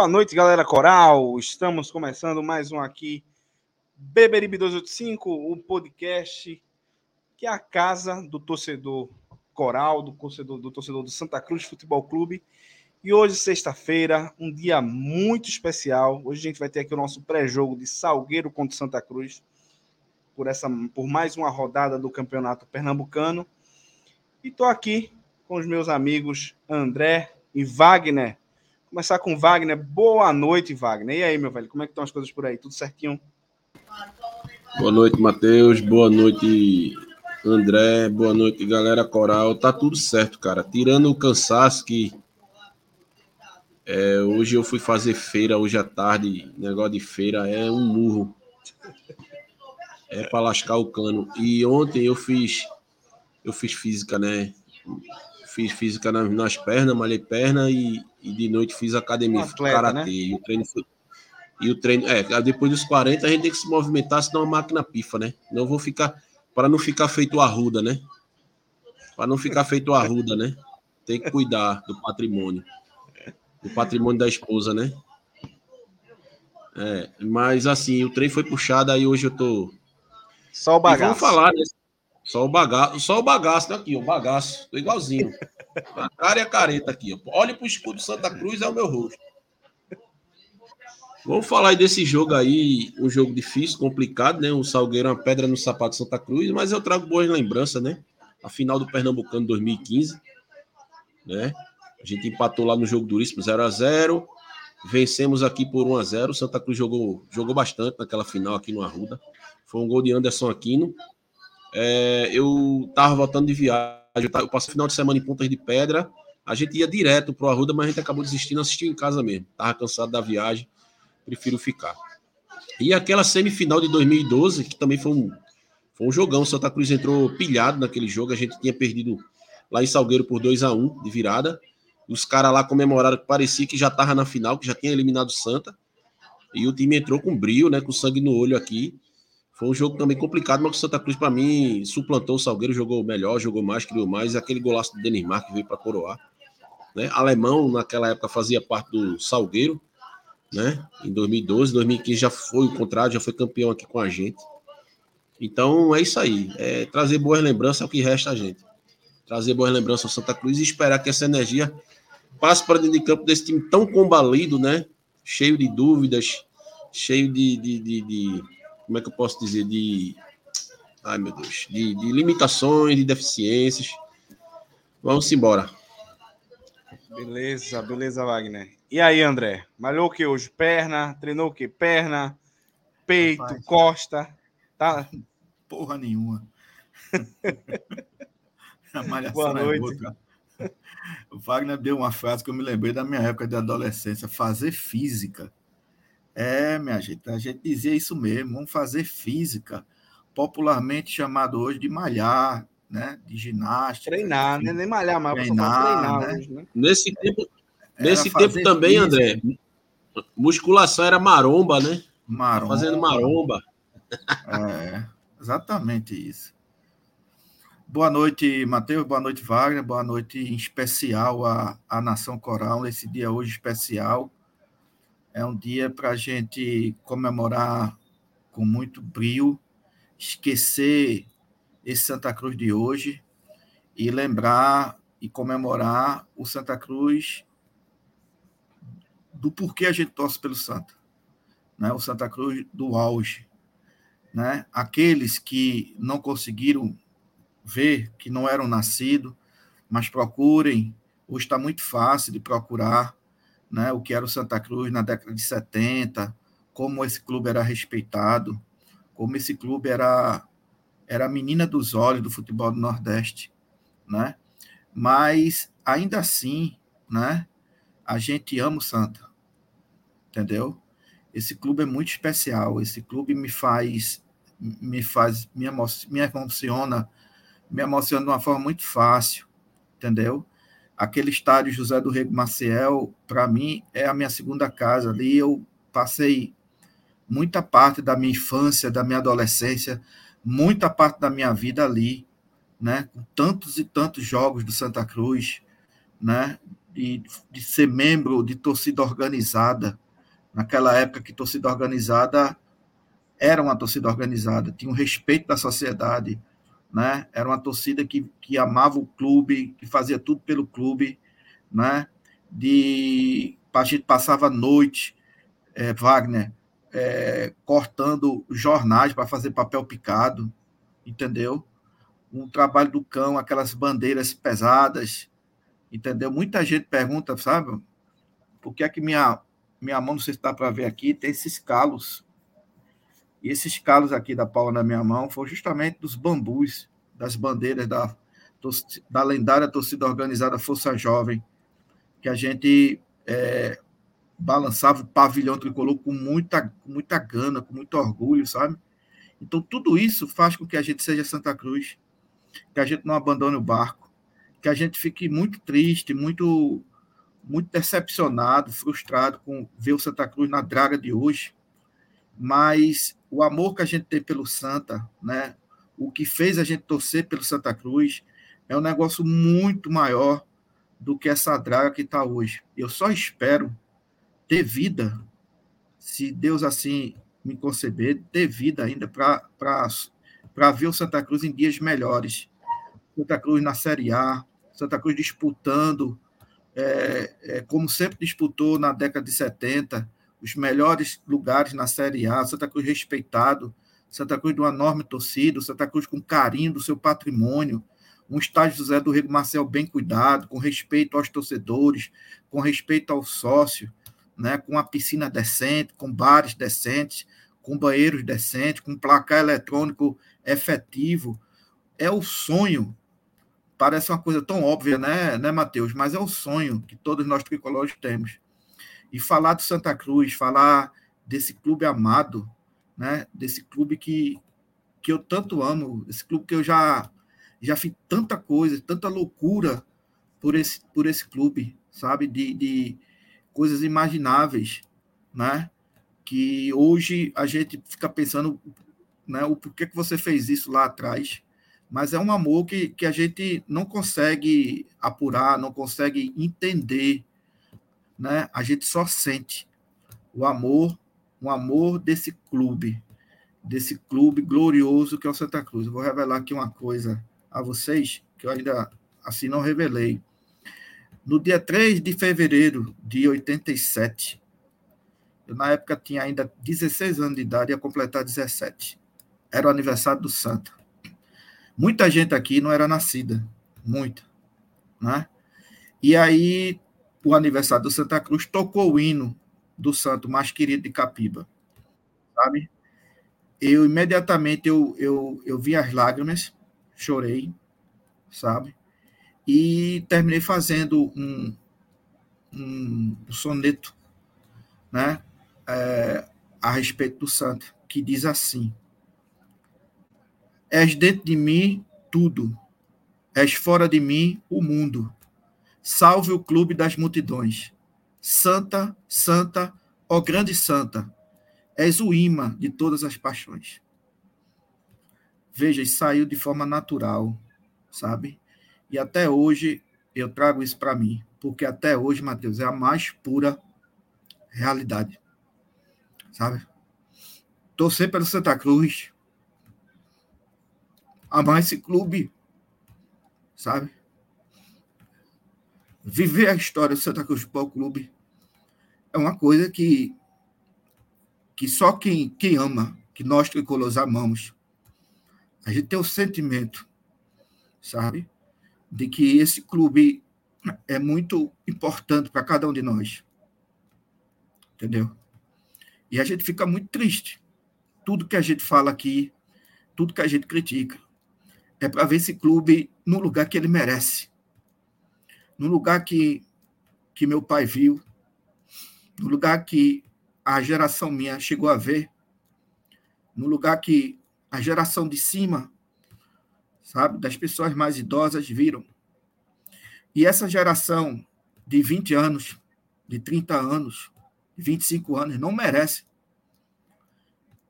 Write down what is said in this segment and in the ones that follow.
Boa noite, galera coral. Estamos começando mais um aqui, Beberibe 285, o podcast que é a casa do torcedor coral, do torcedor do, torcedor do Santa Cruz Futebol Clube. E hoje, sexta-feira, um dia muito especial. Hoje a gente vai ter aqui o nosso pré-jogo de Salgueiro contra Santa Cruz, por, essa, por mais uma rodada do Campeonato Pernambucano. E estou aqui com os meus amigos André e Wagner Começar com Wagner. Boa noite, Wagner. E aí, meu velho, como é que estão as coisas por aí? Tudo certinho? Boa noite, Matheus. Boa noite, André. Boa noite, galera coral. Tá tudo certo, cara. Tirando o cansaço que é, hoje eu fui fazer feira hoje à tarde. Negócio de feira é um murro. É para lascar o cano. E ontem eu fiz eu fiz física, né? Fiz física nas, nas pernas, malhei perna e e de noite fiz academia, um karatê. Né? E o treino foi. E o treino, é, depois dos 40 a gente tem que se movimentar, senão a máquina pifa, né? Não vou ficar, para não ficar feito arruda, né? Para não ficar feito arruda, né? Tem que cuidar do patrimônio. Do patrimônio da esposa, né? É, mas assim, o trem foi puxado, aí hoje eu tô. Só o bagaço. E vamos falar, né? Só o bagaço, só o bagaço tá aqui, o bagaço, tô igualzinho. A cara e a careta aqui. Ó. Olhe pro escudo Santa Cruz, é o meu rosto. Vamos falar aí desse jogo aí, um jogo difícil, complicado, né? O Salgueiro é uma pedra no sapato Santa Cruz, mas eu trago boas lembranças, né? A final do Pernambucano 2015, né? A gente empatou lá no jogo duríssimo 0 a 0 Vencemos aqui por 1 a 0 Santa Cruz jogou, jogou bastante naquela final aqui no Arruda. Foi um gol de Anderson Aquino. É, eu tava voltando de viagem eu passei o final de semana em Pontas de Pedra. A gente ia direto pro Arruda, mas a gente acabou desistindo, assistiu em casa mesmo. Tava cansado da viagem, prefiro ficar. E aquela semifinal de 2012, que também foi um, foi um jogão. Santa Cruz entrou pilhado naquele jogo. A gente tinha perdido lá em Salgueiro por 2 a 1 de virada. Os caras lá comemoraram que parecia que já tava na final, que já tinha eliminado Santa. E o time entrou com brilho, né? Com sangue no olho aqui. Foi um jogo também complicado, mas o Santa Cruz, para mim, suplantou o Salgueiro, jogou melhor, jogou mais, criou mais. Aquele golaço do Denis que veio para coroar. Né? Alemão, naquela época, fazia parte do Salgueiro, né? Em 2012, 2015 já foi o contrário, já foi campeão aqui com a gente. Então é isso aí. É trazer boas lembranças é o que resta a gente. Trazer boas lembranças ao Santa Cruz e esperar que essa energia passe para dentro de campo desse time tão combalido, né? Cheio de dúvidas, cheio de, de, de, de como é que eu posso dizer, de. Ai, meu Deus, de, de limitações, de deficiências. Vamos embora. Beleza, beleza, Wagner. E aí, André? Malhou o que hoje? Perna? Treinou o que? Perna, peito, Rapaz. costa? Tá? Porra nenhuma. A Boa é noite. É o Wagner deu uma frase que eu me lembrei da minha época de adolescência: fazer física é, minha gente, a gente dizia isso mesmo, vamos fazer física, popularmente chamado hoje de malhar, né? De ginástica. Treinar, né? Nem malhar, mas treinar, treinar né? Hoje, né? Nesse tempo, nesse tempo também, física. André, musculação era maromba, né? Maromba. Fazendo maromba. É, exatamente isso. Boa noite, Matheus. Boa noite, Wagner. Boa noite, em especial, à, à Nação Coral. Esse dia hoje especial. É um dia para a gente comemorar com muito brio, esquecer esse Santa Cruz de hoje e lembrar e comemorar o Santa Cruz do porquê a gente torce pelo Santa. Né? O Santa Cruz do auge. Né? Aqueles que não conseguiram ver que não eram nascidos, mas procurem. Hoje está muito fácil de procurar né, o que era o Santa Cruz na década de 70, como esse clube era respeitado, como esse clube era, era a menina dos olhos do futebol do Nordeste. Né? Mas, ainda assim, né, a gente ama o Santa, entendeu? Esse clube é muito especial, esse clube me faz me faz me emociona me emociona de uma forma muito fácil, entendeu? Aquele estádio José do Rego Maciel, para mim, é a minha segunda casa. Ali eu passei muita parte da minha infância, da minha adolescência, muita parte da minha vida ali, né? Com tantos e tantos jogos do Santa Cruz, né? De, de ser membro de torcida organizada. Naquela época que torcida organizada era uma torcida organizada, tinha um respeito da sociedade, né? Era uma torcida que, que amava o clube, que fazia tudo pelo clube, né? De a gente passava a noite, é, Wagner, é, cortando jornais para fazer papel picado, entendeu? Um trabalho do cão, aquelas bandeiras pesadas, entendeu? Muita gente pergunta, sabe? Por que é que minha minha mão, não sei se dá para ver aqui, tem esses calos e esses calos aqui da palma da minha mão foram justamente dos bambus, das bandeiras da, da lendária torcida organizada Força Jovem, que a gente é, balançava o pavilhão tricolor com muita, muita gana, com muito orgulho, sabe? Então, tudo isso faz com que a gente seja Santa Cruz, que a gente não abandone o barco, que a gente fique muito triste, muito muito decepcionado, frustrado com ver o Santa Cruz na draga de hoje, mas o amor que a gente tem pelo Santa, né? O que fez a gente torcer pelo Santa Cruz é um negócio muito maior do que essa draga que está hoje. Eu só espero ter vida, se Deus assim me conceber, ter vida ainda para ver o Santa Cruz em dias melhores. Santa Cruz na Série A, Santa Cruz disputando, é, é, como sempre disputou na década de 70, os melhores lugares na Série A, Santa Cruz respeitado, Santa Cruz de uma enorme torcida, Santa Cruz com carinho do seu patrimônio, um estádio José do Rego Marcel bem cuidado, com respeito aos torcedores, com respeito ao sócio, né, com uma piscina decente, com bares decentes, com banheiros decentes, com placar eletrônico efetivo. É o sonho. Parece uma coisa tão óbvia, né, né Matheus? Mas é o sonho que todos nós tricolores temos e falar do Santa Cruz, falar desse clube amado, né? Desse clube que, que eu tanto amo, esse clube que eu já já fiz tanta coisa, tanta loucura por esse por esse clube, sabe? De, de coisas imagináveis, né? Que hoje a gente fica pensando, né? O porquê que você fez isso lá atrás? Mas é um amor que, que a gente não consegue apurar, não consegue entender, né, a gente só sente o amor, o amor desse clube, desse clube glorioso que é o Santa Cruz. Eu vou revelar aqui uma coisa a vocês que eu ainda assim não revelei. No dia 3 de fevereiro de 87, eu na época tinha ainda 16 anos de idade, ia completar 17. Era o aniversário do Santa. Muita gente aqui não era nascida, muita, né? E aí o aniversário do Santa Cruz, tocou o hino do santo mais querido de Capiba, sabe? Eu imediatamente eu, eu, eu vi as lágrimas, chorei, sabe? E terminei fazendo um, um, soneto, né? É, a respeito do santo, que diz assim: És dentro de mim tudo, és fora de mim o mundo Salve o clube das multidões. Santa, santa, ó grande santa, És o imã de todas as paixões. Veja, isso saiu de forma natural, sabe? E até hoje eu trago isso para mim, porque até hoje, Mateus, é a mais pura realidade. Sabe? Torcer pelo Santa Cruz, amar esse clube, sabe? Viver a história do Santa Cruz Futebol Clube é uma coisa que, que só quem, quem ama, que nós tricolores amamos, a gente tem o sentimento, sabe? De que esse clube é muito importante para cada um de nós. Entendeu? E a gente fica muito triste. Tudo que a gente fala aqui, tudo que a gente critica, é para ver esse clube no lugar que ele merece. No lugar que, que meu pai viu, no lugar que a geração minha chegou a ver, no lugar que a geração de cima, sabe, das pessoas mais idosas viram. E essa geração de 20 anos, de 30 anos, de 25 anos, não merece,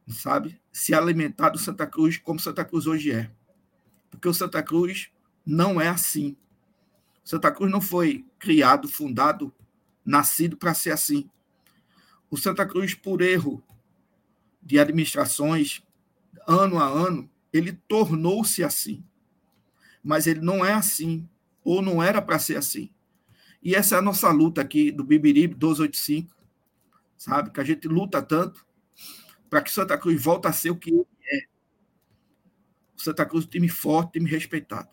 sabe, se alimentar do Santa Cruz como Santa Cruz hoje é. Porque o Santa Cruz não é assim. Santa Cruz não foi criado, fundado, nascido para ser assim. O Santa Cruz, por erro de administrações, ano a ano, ele tornou-se assim. Mas ele não é assim, ou não era para ser assim. E essa é a nossa luta aqui do Bibirib 1285, sabe? Que a gente luta tanto para que Santa Cruz volte a ser o que ele é. Santa Cruz é um time forte, time respeitado.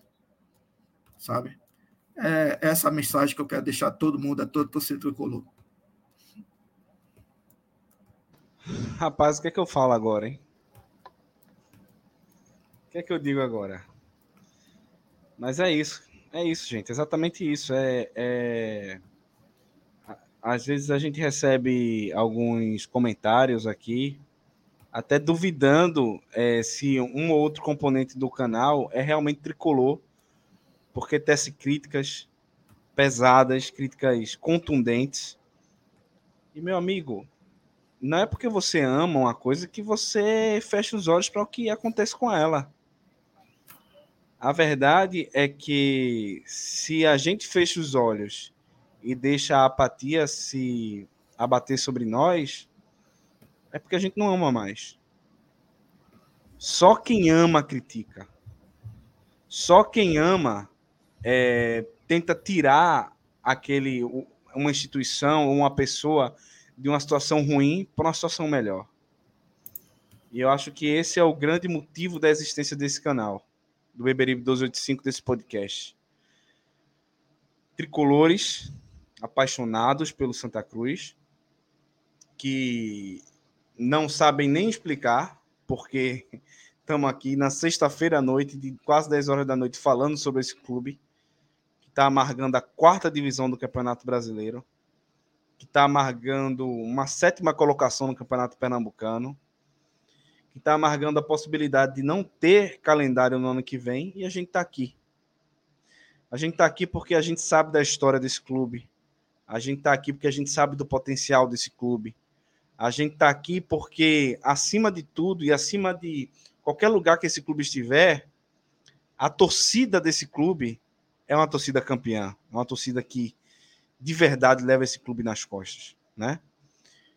Sabe? É essa mensagem que eu quero deixar a todo mundo, a todo torcedor tricolor. Rapaz, o que é que eu falo agora, hein? O que é que eu digo agora? Mas é isso. É isso, gente. Exatamente isso. É, é... Às vezes a gente recebe alguns comentários aqui, até duvidando é, se um ou outro componente do canal é realmente tricolor, porque tece críticas pesadas, críticas contundentes. E, meu amigo, não é porque você ama uma coisa que você fecha os olhos para o que acontece com ela. A verdade é que se a gente fecha os olhos e deixa a apatia se abater sobre nós, é porque a gente não ama mais. Só quem ama critica. Só quem ama é, tenta tirar aquele uma instituição ou uma pessoa de uma situação ruim para uma situação melhor. E eu acho que esse é o grande motivo da existência desse canal do Beberibe 1285 desse podcast. Tricolores apaixonados pelo Santa Cruz, que não sabem nem explicar, porque estamos aqui na sexta-feira à noite, de quase 10 horas da noite, falando sobre esse clube, está amargando a quarta divisão do Campeonato Brasileiro, que está amargando uma sétima colocação no Campeonato Pernambucano, que está amargando a possibilidade de não ter calendário no ano que vem, e a gente está aqui. A gente está aqui porque a gente sabe da história desse clube. A gente está aqui porque a gente sabe do potencial desse clube. A gente está aqui porque, acima de tudo e acima de qualquer lugar que esse clube estiver, a torcida desse clube é uma torcida campeã, é uma torcida que de verdade leva esse clube nas costas, né?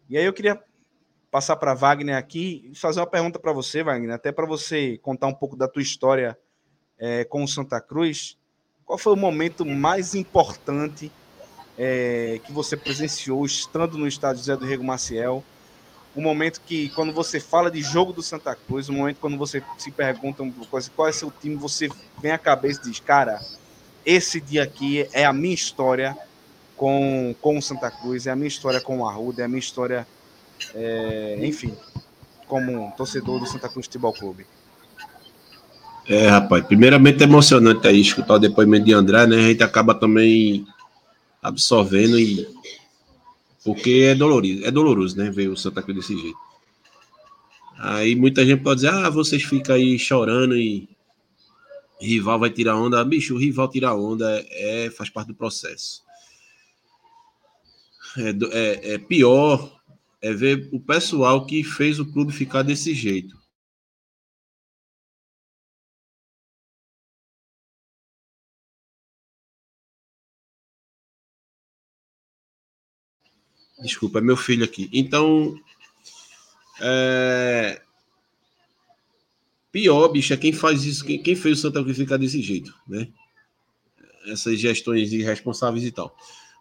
E aí eu queria passar para Wagner aqui e fazer uma pergunta para você, Wagner, até para você contar um pouco da tua história é, com o Santa Cruz. Qual foi o momento mais importante é, que você presenciou estando no estádio José do Rego Maciel? O momento que, quando você fala de jogo do Santa Cruz, o momento quando você se pergunta qual é seu time, você vem à cabeça e diz, cara, esse dia aqui é a minha história com, com o Santa Cruz, é a minha história com o Arruda, é a minha história é, enfim, como torcedor do Santa Cruz Futebol Clube? É, rapaz, primeiramente é emocionante aí escutar o depoimento de André, né? A gente acaba também absorvendo e porque é dolorido, é doloroso, né? Ver o Santa Cruz desse jeito. Aí muita gente pode dizer, ah, vocês ficam aí chorando e rival vai tirar onda. Bicho, o rival tirar onda é, faz parte do processo. É, é, é pior é ver o pessoal que fez o clube ficar desse jeito. Desculpa, é meu filho aqui. Então, é... pior, bicho, é quem faz isso, quem, quem fez o Santa Cruz ficar desse jeito, né? Essas gestões irresponsáveis e tal.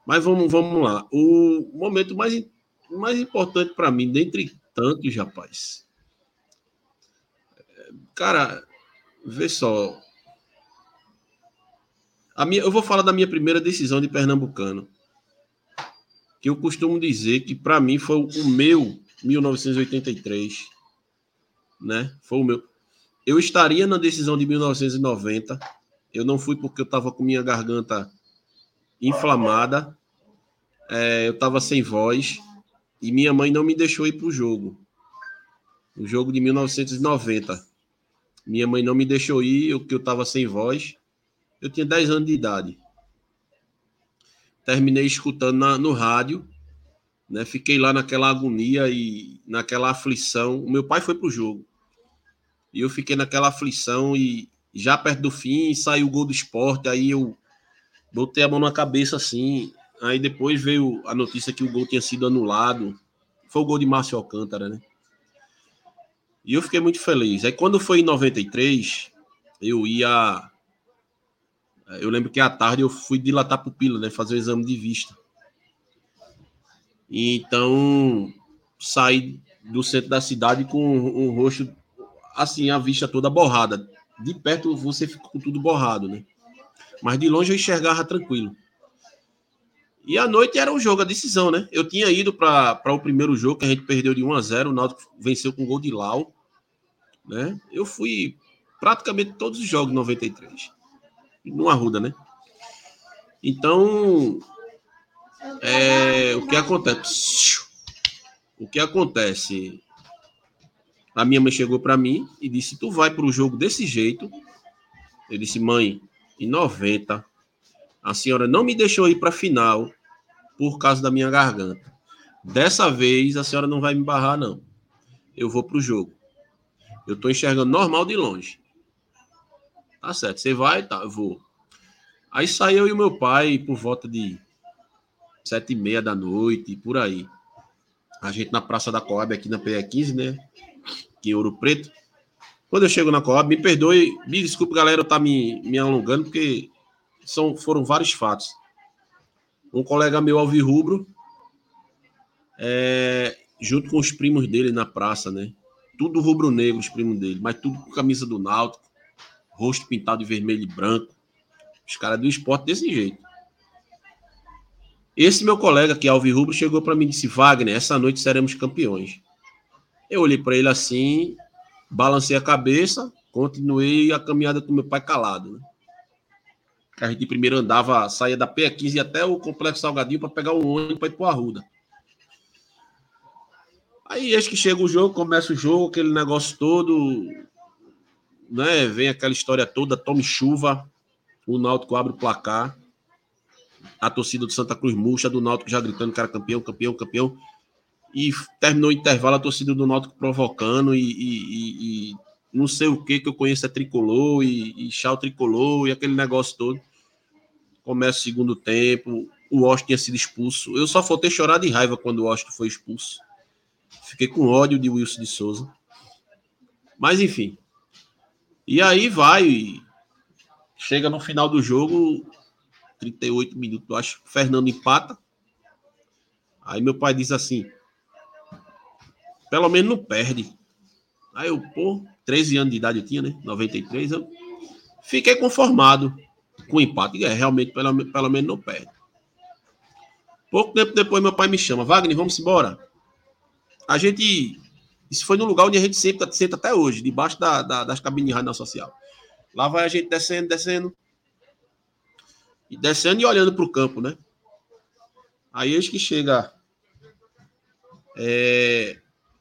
Mas vamos, vamos lá. O momento mais, mais importante para mim, dentre tantos, rapaz. Cara, vê só. A minha, eu vou falar da minha primeira decisão de Pernambucano que eu costumo dizer que para mim foi o meu 1983, né? Foi o meu. Eu estaria na decisão de 1990. Eu não fui porque eu estava com minha garganta inflamada, é, eu estava sem voz e minha mãe não me deixou ir para o jogo. O jogo de 1990. Minha mãe não me deixou ir, porque eu estava sem voz. Eu tinha 10 anos de idade terminei escutando na, no rádio, né? Fiquei lá naquela agonia e naquela aflição. O meu pai foi pro jogo. E eu fiquei naquela aflição e já perto do fim saiu o gol do esporte, aí eu botei a mão na cabeça assim. Aí depois veio a notícia que o gol tinha sido anulado. Foi o gol de Márcio Alcântara, né? E eu fiquei muito feliz. Aí quando foi em 93, eu ia eu lembro que à tarde eu fui dilatar a pupila, né? Fazer o exame de vista. Então, saí do centro da cidade com um rosto, assim, a vista toda borrada. De perto você fica com tudo borrado, né? Mas de longe eu enxergava tranquilo. E à noite era o jogo, a decisão, né? Eu tinha ido para o primeiro jogo, que a gente perdeu de 1 a 0 o Náutico venceu com gol de Lau, né? Eu fui praticamente todos os jogos 93 no Arruda, né? Então, é, o que acontece? O que acontece? A minha mãe chegou para mim e disse: Tu vai para o jogo desse jeito. Eu disse: Mãe, em 90, a senhora não me deixou ir para a final por causa da minha garganta. Dessa vez, a senhora não vai me barrar, não. Eu vou para o jogo. Eu estou enxergando normal de longe. Tá certo, você vai? Tá, eu vou. Aí saiu e o meu pai por volta de sete e meia da noite, por aí. A gente na Praça da Coab, aqui na PE15, né? Em Ouro Preto. Quando eu chego na Coab, me perdoe, me desculpe, galera, eu tá me, me alongando, porque são, foram vários fatos. Um colega meu, Alvirrubro, é, junto com os primos dele na praça, né? Tudo rubro-negro, os primos dele, mas tudo com camisa do Náutico rosto pintado de vermelho e branco. Os caras do esporte desse jeito. Esse meu colega, que é Alvi Rubro, chegou para mim e disse: Wagner, essa noite seremos campeões. Eu olhei para ele assim, balancei a cabeça, continuei a caminhada com meu pai calado. Né? A gente primeiro andava, saía da P15 até o Complexo Salgadinho para pegar um ônibus para ir para o Arruda. Aí, eis que chega o jogo, começa o jogo, aquele negócio todo né, vem aquela história toda, tome chuva, o Náutico abre o placar, a torcida do Santa Cruz murcha, do Náutico já gritando era campeão, campeão, campeão, e terminou o intervalo a torcida do Náutico provocando e, e, e não sei o que que eu conheço é tricolor e, e chá tricolor e aquele negócio todo. Começa o segundo tempo, o Washington tinha sido expulso. Eu só faltei chorar de raiva quando o Washington foi expulso. Fiquei com ódio de Wilson de Souza. Mas enfim, e aí vai, chega no final do jogo, 38 minutos, acho, Fernando empata. Aí meu pai diz assim: pelo menos não perde. Aí eu, pô, 13 anos de idade eu tinha, né? 93, eu fiquei conformado com o empate. É, realmente, pelo, pelo menos não perde. Pouco tempo depois, meu pai me chama: Wagner, vamos embora. A gente isso foi no lugar onde a gente sempre senta até hoje, debaixo da, da, das cabines de rádio social. Lá vai a gente descendo, descendo. E descendo e olhando para o campo, né? Aí eis que chega. É,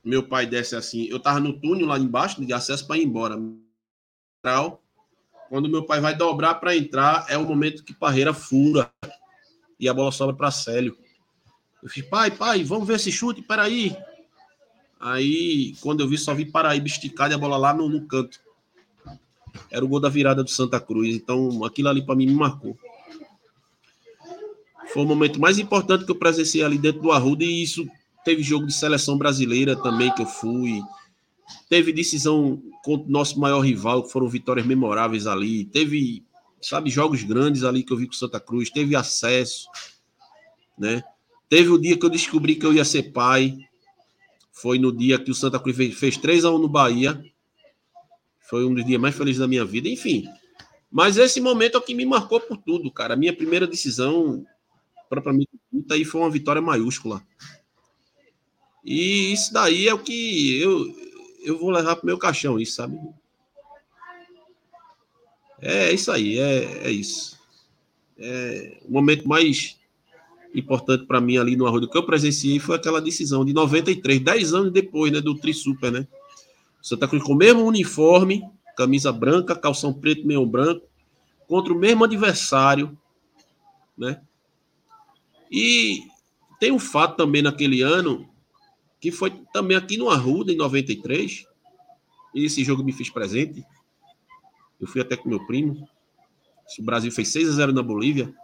meu pai desce assim. Eu tava no túnel lá embaixo, de acesso para ir embora. Quando meu pai vai dobrar para entrar, é o momento que Parreira fura e a bola sobra para Célio. Eu fiz, pai, pai, vamos ver esse chute, peraí. Aí, quando eu vi, só vi Paraíba esticado e a bola lá no, no canto. Era o gol da virada do Santa Cruz. Então, aquilo ali para mim me marcou. Foi o momento mais importante que eu presenciei ali dentro do Arruda e isso teve jogo de seleção brasileira também que eu fui. Teve decisão contra o nosso maior rival, que foram vitórias memoráveis ali. Teve, sabe, jogos grandes ali que eu vi com Santa Cruz. Teve acesso, né? Teve o dia que eu descobri que eu ia ser pai. Foi no dia que o Santa Cruz fez, fez 3 a 1 no Bahia. Foi um dos dias mais felizes da minha vida. Enfim. Mas esse momento é o que me marcou por tudo, cara. A minha primeira decisão, propriamente dita, foi uma vitória maiúscula. E isso daí é o que eu, eu vou levar pro meu caixão, isso, sabe? É isso aí, é, é isso. É, o momento mais importante para mim ali no Arroio que eu presenciei foi aquela decisão de 93, 10 anos depois, né, do Tri Super, né? Santa Cruz com o mesmo uniforme, camisa branca, calção preto, meio branco, contra o mesmo adversário, né? E tem um fato também naquele ano que foi também aqui no Arruda em 93. E esse jogo me fez presente. Eu fui até com meu primo. O Brasil fez 6 a 0 na Bolívia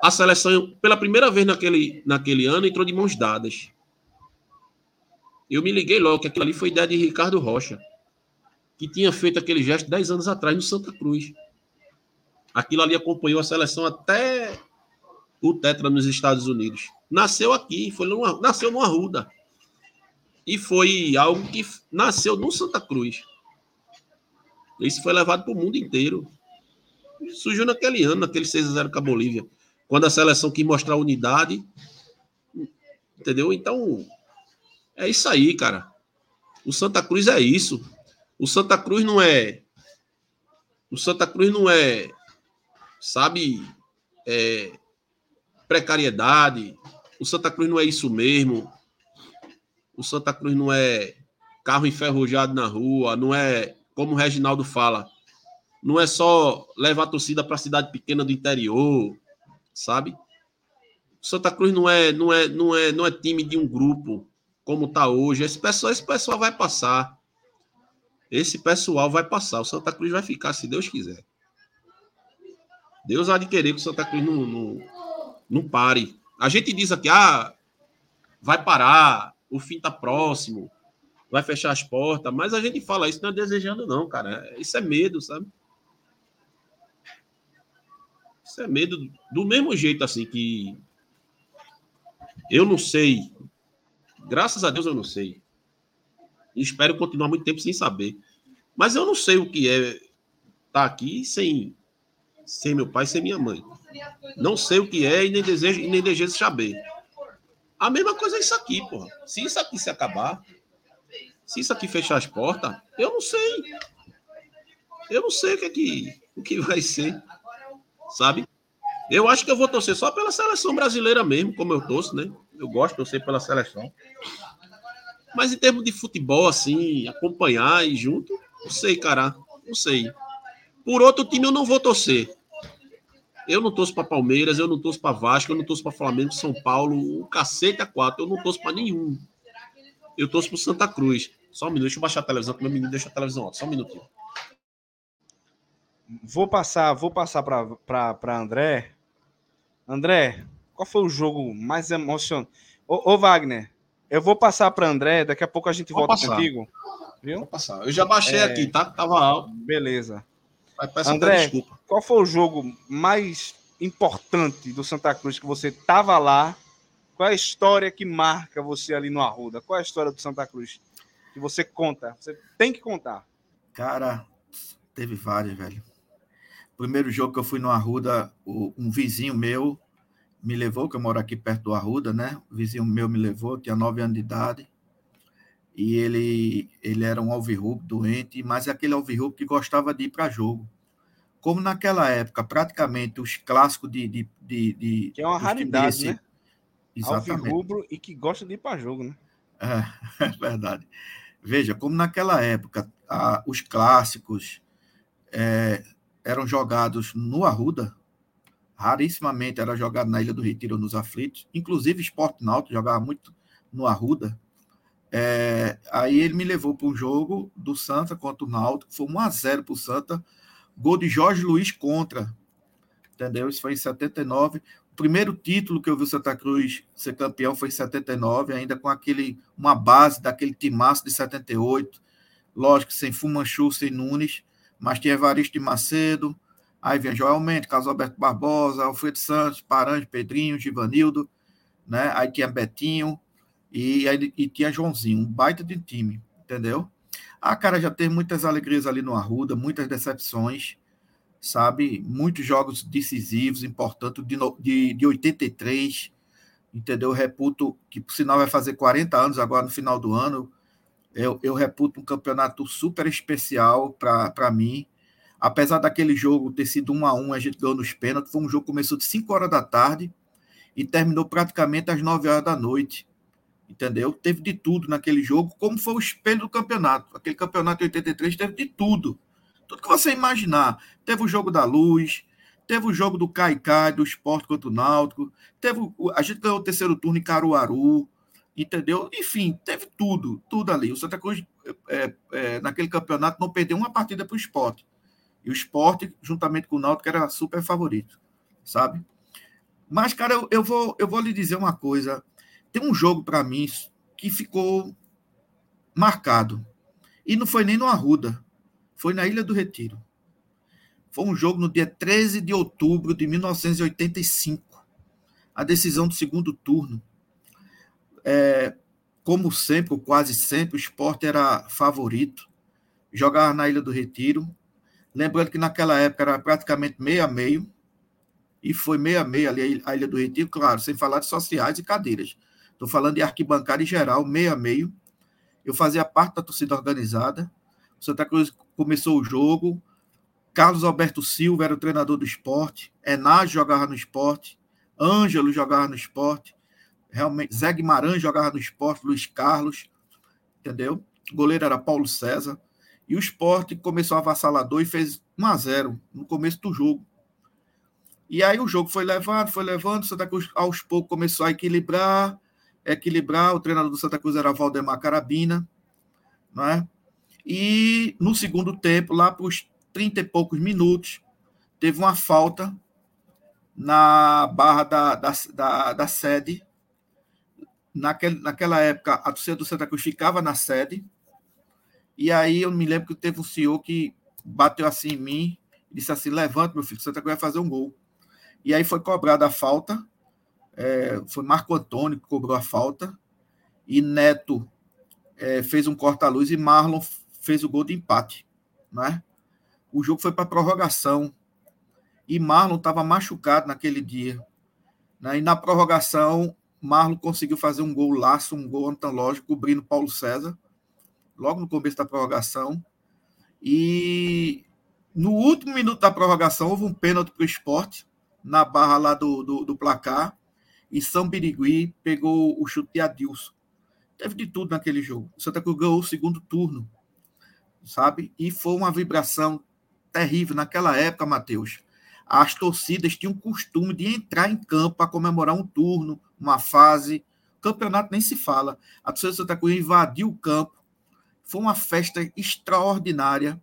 a seleção, pela primeira vez naquele, naquele ano, entrou de mãos dadas. Eu me liguei logo que aquilo ali foi ideia de Ricardo Rocha, que tinha feito aquele gesto 10 anos atrás no Santa Cruz. Aquilo ali acompanhou a seleção até o Tetra nos Estados Unidos. Nasceu aqui, foi numa, nasceu no Arruda. E foi algo que nasceu no Santa Cruz. Isso foi levado para o mundo inteiro. Surgiu naquele ano, naquele 6 a 0 com a Bolívia. Quando a seleção quis mostrar unidade. Entendeu? Então, é isso aí, cara. O Santa Cruz é isso. O Santa Cruz não é. O Santa Cruz não é. Sabe? É, precariedade. O Santa Cruz não é isso mesmo. O Santa Cruz não é carro enferrujado na rua. Não é, como o Reginaldo fala, não é só levar a torcida para a cidade pequena do interior sabe? Santa Cruz não é, não é, não é, não é time de um grupo como está hoje. Esse pessoal, esse pessoal vai passar. Esse pessoal vai passar. O Santa Cruz vai ficar, se Deus quiser. Deus há de querer que o Santa Cruz não, não, não pare. A gente diz aqui, ah, vai parar, o fim está próximo, vai fechar as portas, mas a gente fala isso não é desejando, não, cara. Isso é medo, sabe? Isso é medo do mesmo jeito assim que eu não sei. Graças a Deus eu não sei. E espero continuar muito tempo sem saber. Mas eu não sei o que é estar tá aqui sem sem meu pai, sem minha mãe. Não sei o que é e nem desejo e nem desejo saber. A mesma coisa é isso aqui, porra. Se isso aqui se acabar, se isso aqui fechar as portas, eu não sei. Eu não sei o que é que, o que vai ser sabe? Eu acho que eu vou torcer só pela seleção brasileira mesmo, como eu torço, né? Eu gosto de torcer pela seleção. Mas em termos de futebol, assim, acompanhar e junto, não sei, cara. Não sei. Por outro time eu não vou torcer. Eu não torço para Palmeiras, eu não torço para Vasco, eu não torço para Flamengo, São Paulo, o cacete a quatro. Eu não torço para nenhum. Eu torço para Santa Cruz. Só um minuto, deixa eu baixar a televisão, que meu menino deixa a televisão alta. Só um minutinho. Vou passar, vou passar para André. André, qual foi o jogo mais emocionante? Ô, ô Wagner, eu vou passar para André, daqui a pouco a gente vou volta passar. contigo. Viu? Vou passar. Eu já baixei é... aqui, tá? Tava alto. Beleza. André, qual foi o jogo mais importante do Santa Cruz que você tava lá? Qual é a história que marca você ali no Arruda? Qual é a história do Santa Cruz que você conta? Você tem que contar. Cara, teve várias, velho primeiro jogo que eu fui no Arruda, um vizinho meu me levou, que eu moro aqui perto do Arruda, né? O vizinho meu me levou, tinha nove anos de idade. E ele, ele era um alvirrubro doente, mas é aquele alvirrubro que gostava de ir para jogo. Como naquela época, praticamente os clássicos de. de, de, de que é uma raridade, né? Exatamente. Alvirrubro e que gosta de ir para jogo, né? É, é, verdade. Veja, como naquela época, a, os clássicos, é, eram jogados no Arruda, rarissimamente era jogado na Ilha do Retiro nos aflitos, inclusive Esporte Náutico jogava muito no Arruda. É, aí ele me levou para um jogo do Santa contra o Náutico, foi 1 a 0 para o Santa, gol de Jorge Luiz contra, entendeu? Isso foi em 79. O primeiro título que eu vi o Santa Cruz ser campeão foi em 79, ainda com aquele uma base daquele timaço de 78, lógico, sem Fumanchu, sem Nunes, mas tinha Evaristo de Macedo, aí vinha Joel Mendes, Carlos Alberto Barbosa, Alfredo Santos, Paranjo, Pedrinho, Givanildo, né? aí tinha Betinho, e, e tinha Joãozinho, um baita de time, entendeu? A cara já teve muitas alegrias ali no Arruda, muitas decepções, sabe? Muitos jogos decisivos, importantes, de, de, de 83, entendeu? Eu reputo, que por sinal vai fazer 40 anos agora no final do ano, eu, eu reputo um campeonato super especial para mim. Apesar daquele jogo ter sido um a um, a gente ganhou nos pênaltis, foi um jogo que começou de 5 horas da tarde e terminou praticamente às 9 horas da noite. Entendeu? Teve de tudo naquele jogo, como foi o espelho do campeonato. Aquele campeonato de 83 teve de tudo. Tudo que você imaginar. Teve o jogo da luz, teve o jogo do Caicai, do esporte contra o Náutico, teve, a gente ganhou o terceiro turno em Caruaru, entendeu? Enfim, teve tudo, tudo ali. O Santa Cruz, é, é, naquele campeonato, não perdeu uma partida para o esporte. E o esporte, juntamente com o Náutico, era super favorito, sabe? Mas, cara, eu, eu, vou, eu vou lhe dizer uma coisa. Tem um jogo para mim que ficou marcado. E não foi nem no Arruda, foi na Ilha do Retiro. Foi um jogo no dia 13 de outubro de 1985. A decisão do segundo turno. É, como sempre, ou quase sempre, o esporte era favorito. Jogava na Ilha do Retiro. Lembrando que naquela época era praticamente meio a meio. E foi meio a meio ali a Ilha do Retiro, claro, sem falar de sociais e cadeiras. Estou falando de arquibancada em geral, meio a meio. Eu fazia parte da torcida organizada. O Santa Cruz começou o jogo. Carlos Alberto Silva era o treinador do esporte. Enage jogava no esporte. Ângelo jogava no esporte. Realmente, Zé Guimarães jogava no esporte. Luiz Carlos. Entendeu? O goleiro era Paulo César. E o esporte começou avassalador e fez 1 a 0 no começo do jogo. E aí o jogo foi levando, foi levando, o Santa Cruz aos poucos começou a equilibrar, equilibrar. O treinador do Santa Cruz era Valdemar Carabina, não é? E no segundo tempo, lá para os 30 e poucos minutos, teve uma falta na barra da, da, da, da sede. Naquele, naquela época, a torcida do Santa Cruz ficava na sede. E aí eu me lembro que teve um senhor que bateu assim em mim disse assim: Levante, meu filho, Santa Cruz vai fazer um gol. E aí foi cobrada a falta é, foi Marco Antônio que cobrou a falta, e Neto é, fez um corta-luz e Marlon fez o gol de empate. Né? O jogo foi para prorrogação, e Marlon estava machucado naquele dia. Né? E na prorrogação, Marlon conseguiu fazer um gol laço, um gol antológico, cobrindo Paulo César, logo no começo da prorrogação. E no último minuto da prorrogação, houve um pênalti para o esporte, na barra lá do, do, do placar e São Birigui pegou o chute de Adilson. Teve de tudo naquele jogo. O Santa Cruz ganhou o segundo turno, sabe? E foi uma vibração terrível naquela época, Matheus. As torcidas tinham o costume de entrar em campo para comemorar um turno, uma fase. Campeonato nem se fala. A torcida do Santa Cruz invadiu o campo. Foi uma festa extraordinária,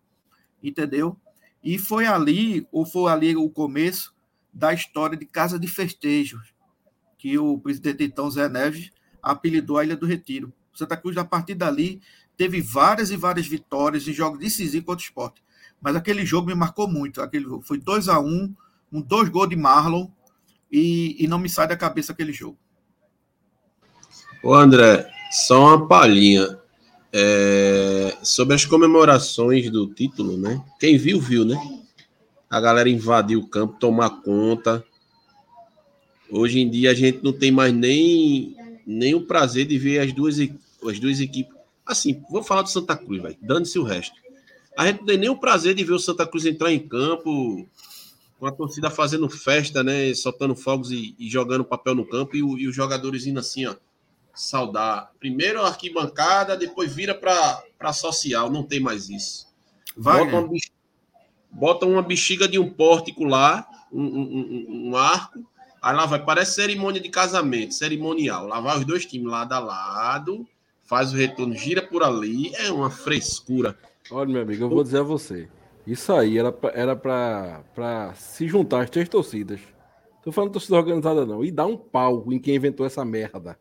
entendeu? E foi ali, ou foi ali o começo da história de Casa de Festejos, que o presidente então Zé Neves apelidou a Ilha do Retiro. Santa Cruz, a partir dali, teve várias e várias vitórias em jogos decisivos contra o esporte. Mas aquele jogo me marcou muito. Aquele foi 2 a 1 um, um dois gols de Marlon, e, e não me sai da cabeça aquele jogo. Ô André, só uma palhinha. É, sobre as comemorações do título, né? Quem viu, viu, né? A galera invadiu o campo, tomar conta. Hoje em dia a gente não tem mais nem, nem o prazer de ver as duas, as duas equipes. Assim, vou falar do Santa Cruz, vai. Dane-se o resto. A gente não tem nem o prazer de ver o Santa Cruz entrar em campo com a torcida fazendo festa, né? Soltando fogos e, e jogando papel no campo e, o, e, os jogadores indo assim, ó. Saudar. Primeiro a arquibancada, depois vira para social. Não tem mais isso. Vai, bota, uma, bota uma bexiga de um pórtico lá um, um, um arco, aí lá vai, parece cerimônia de casamento, cerimonial. Lá vai os dois times lado a lado, faz o retorno, gira por ali, é uma frescura. Olha, meu amigo, eu vou dizer a você. Isso aí era pra, era pra, pra se juntar as três torcidas. Tô falando torcida organizada, não. E dar um pau em quem inventou essa merda.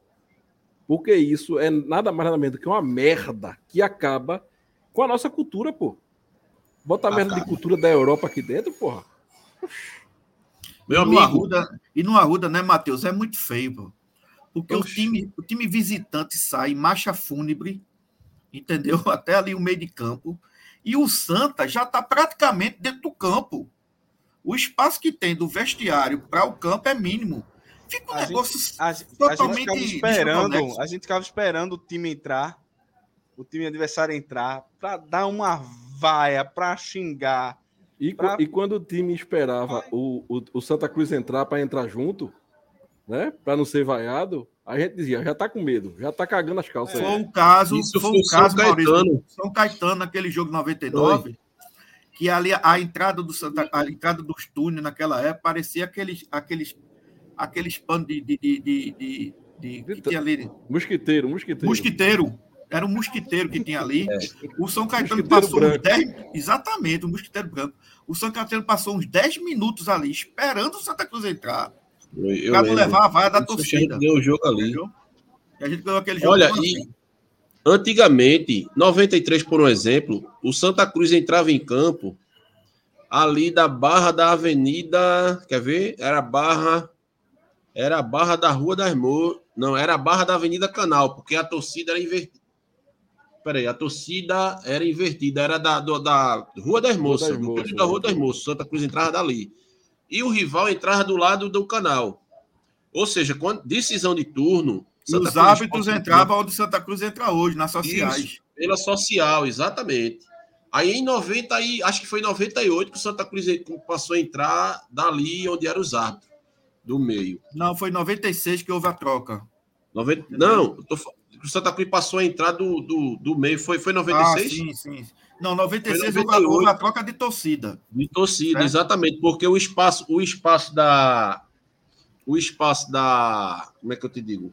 Porque isso é nada mais nada menos do que uma merda que acaba com a nossa cultura, pô. Bota a merda cara. de cultura da Europa aqui dentro, porra. Meu e amigo. No Arruda, e no Arruda, né, Matheus? É muito feio, pô. Porque o time, o time visitante sai marcha fúnebre, entendeu? Até ali o meio de campo. E o Santa já está praticamente dentro do campo. O espaço que tem do vestiário para o campo é mínimo. Fica um a negócio gente, a, totalmente a gente esperando, a gente ficava esperando o time entrar, o time adversário entrar, para dar uma vaia, para xingar. E, pra... e, quando o time esperava o, o, o Santa Cruz entrar para entrar junto, né? Para não ser vaiado, a gente dizia, já tá com medo, já tá cagando as calças. Foi um caso, Isso foi um caso, São Caetano. Maurício, São Caetano, naquele jogo 99, foi. que ali a entrada do Santa, a entrada dos túneis naquela época parecia aqueles aqueles aqueles panos de, de, de, de, de, de que tinha ali. Mosquiteiro, mosquiteiro. Mosquiteiro. Era um mosquiteiro que tinha ali. É. O São Caetano passou branco. uns 10. Exatamente, o um mosquiteiro branco. O São Caetano passou uns 10 minutos ali, esperando o Santa Cruz entrar. Para não levar a vaia da torcida. A gente ganhou o jogo ali. Entendeu? E a gente ganhou aquele jogo. Olha, e assim. antigamente, 93, por um exemplo, o Santa Cruz entrava em campo ali da barra da avenida. Quer ver? Era barra. Era a barra da Rua das Mo... Não, era a barra da Avenida Canal, porque a torcida era invertida. Peraí, a torcida era invertida, era da, do, da Rua das Moças, Rua das Moças, da Rua das Moças. Santa Cruz entrava dali. E o rival entrava do lado do canal. Ou seja, quando decisão de turno. Santa os árbitros entravam onde Santa Cruz entra hoje, nas sociais. Isso, pela social, exatamente. Aí em 90, aí, acho que foi em 98 que o Santa Cruz passou a entrar dali onde eram os árbitros do meio. Não, foi em 96 que houve a troca. 90... Não, tô... o Santa Cruz passou a entrar do, do, do meio. Foi, foi 96? Ah, sim, sim. Não, 96 houve, a troca de torcida. De torcida, certo? exatamente, porque o espaço, o espaço da. O espaço da. Como é que eu te digo?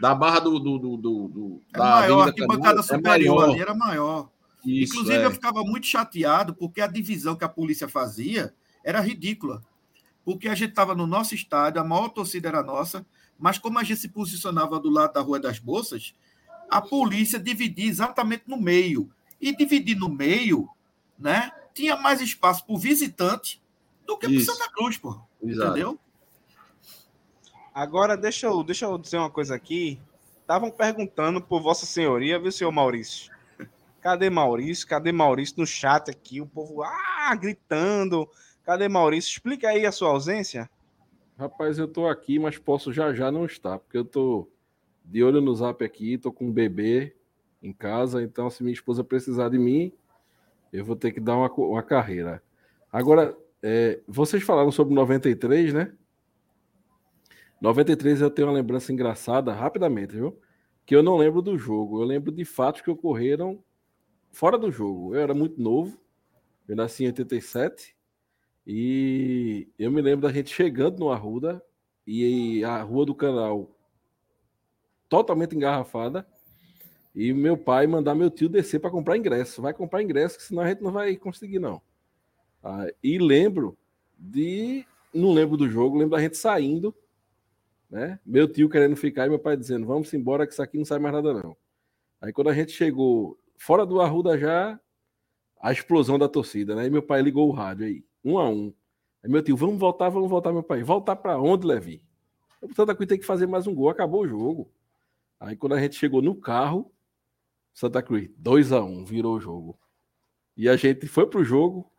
Da barra do. do, do, do é da maior, a arquibancada é superior é ali era maior. Isso, Inclusive, é. eu ficava muito chateado porque a divisão que a polícia fazia era ridícula porque a gente estava no nosso estádio, a maior torcida era nossa, mas como a gente se posicionava do lado da Rua das Bolsas, a polícia dividia exatamente no meio. E dividir no meio, né, tinha mais espaço para o visitante do que para Santa Cruz, pô. Exato. Entendeu? Agora, deixa eu, deixa eu dizer uma coisa aqui. Estavam perguntando por Vossa Senhoria, viu, senhor Maurício? Cadê Maurício? Cadê Maurício no chat aqui? O povo ah, gritando. Cadê Maurício? Explica aí a sua ausência. Rapaz, eu tô aqui, mas posso já já não estar, porque eu tô de olho no zap aqui, tô com um bebê em casa, então se minha esposa precisar de mim, eu vou ter que dar uma, uma carreira. Agora, é, vocês falaram sobre 93, né? 93 eu tenho uma lembrança engraçada, rapidamente, viu? Que eu não lembro do jogo, eu lembro de fatos que ocorreram fora do jogo. Eu era muito novo, eu nasci em 87, e eu me lembro da gente chegando no Arruda e a rua do canal totalmente engarrafada. E meu pai mandar meu tio descer para comprar ingresso. Vai comprar ingresso, senão a gente não vai conseguir, não. Ah, e lembro de. Não lembro do jogo, lembro da gente saindo, né? Meu tio querendo ficar e meu pai dizendo: Vamos embora, que isso aqui não sai mais nada, não. Aí quando a gente chegou fora do Arruda já, a explosão da torcida, né? E meu pai ligou o rádio aí um a um. Aí meu tio, vamos voltar, vamos voltar, meu pai. Voltar para onde, Levi? O Santa Cruz tem que fazer mais um gol, acabou o jogo. Aí quando a gente chegou no carro, Santa Cruz, 2 a 1 um, virou o jogo. E a gente foi pro jogo,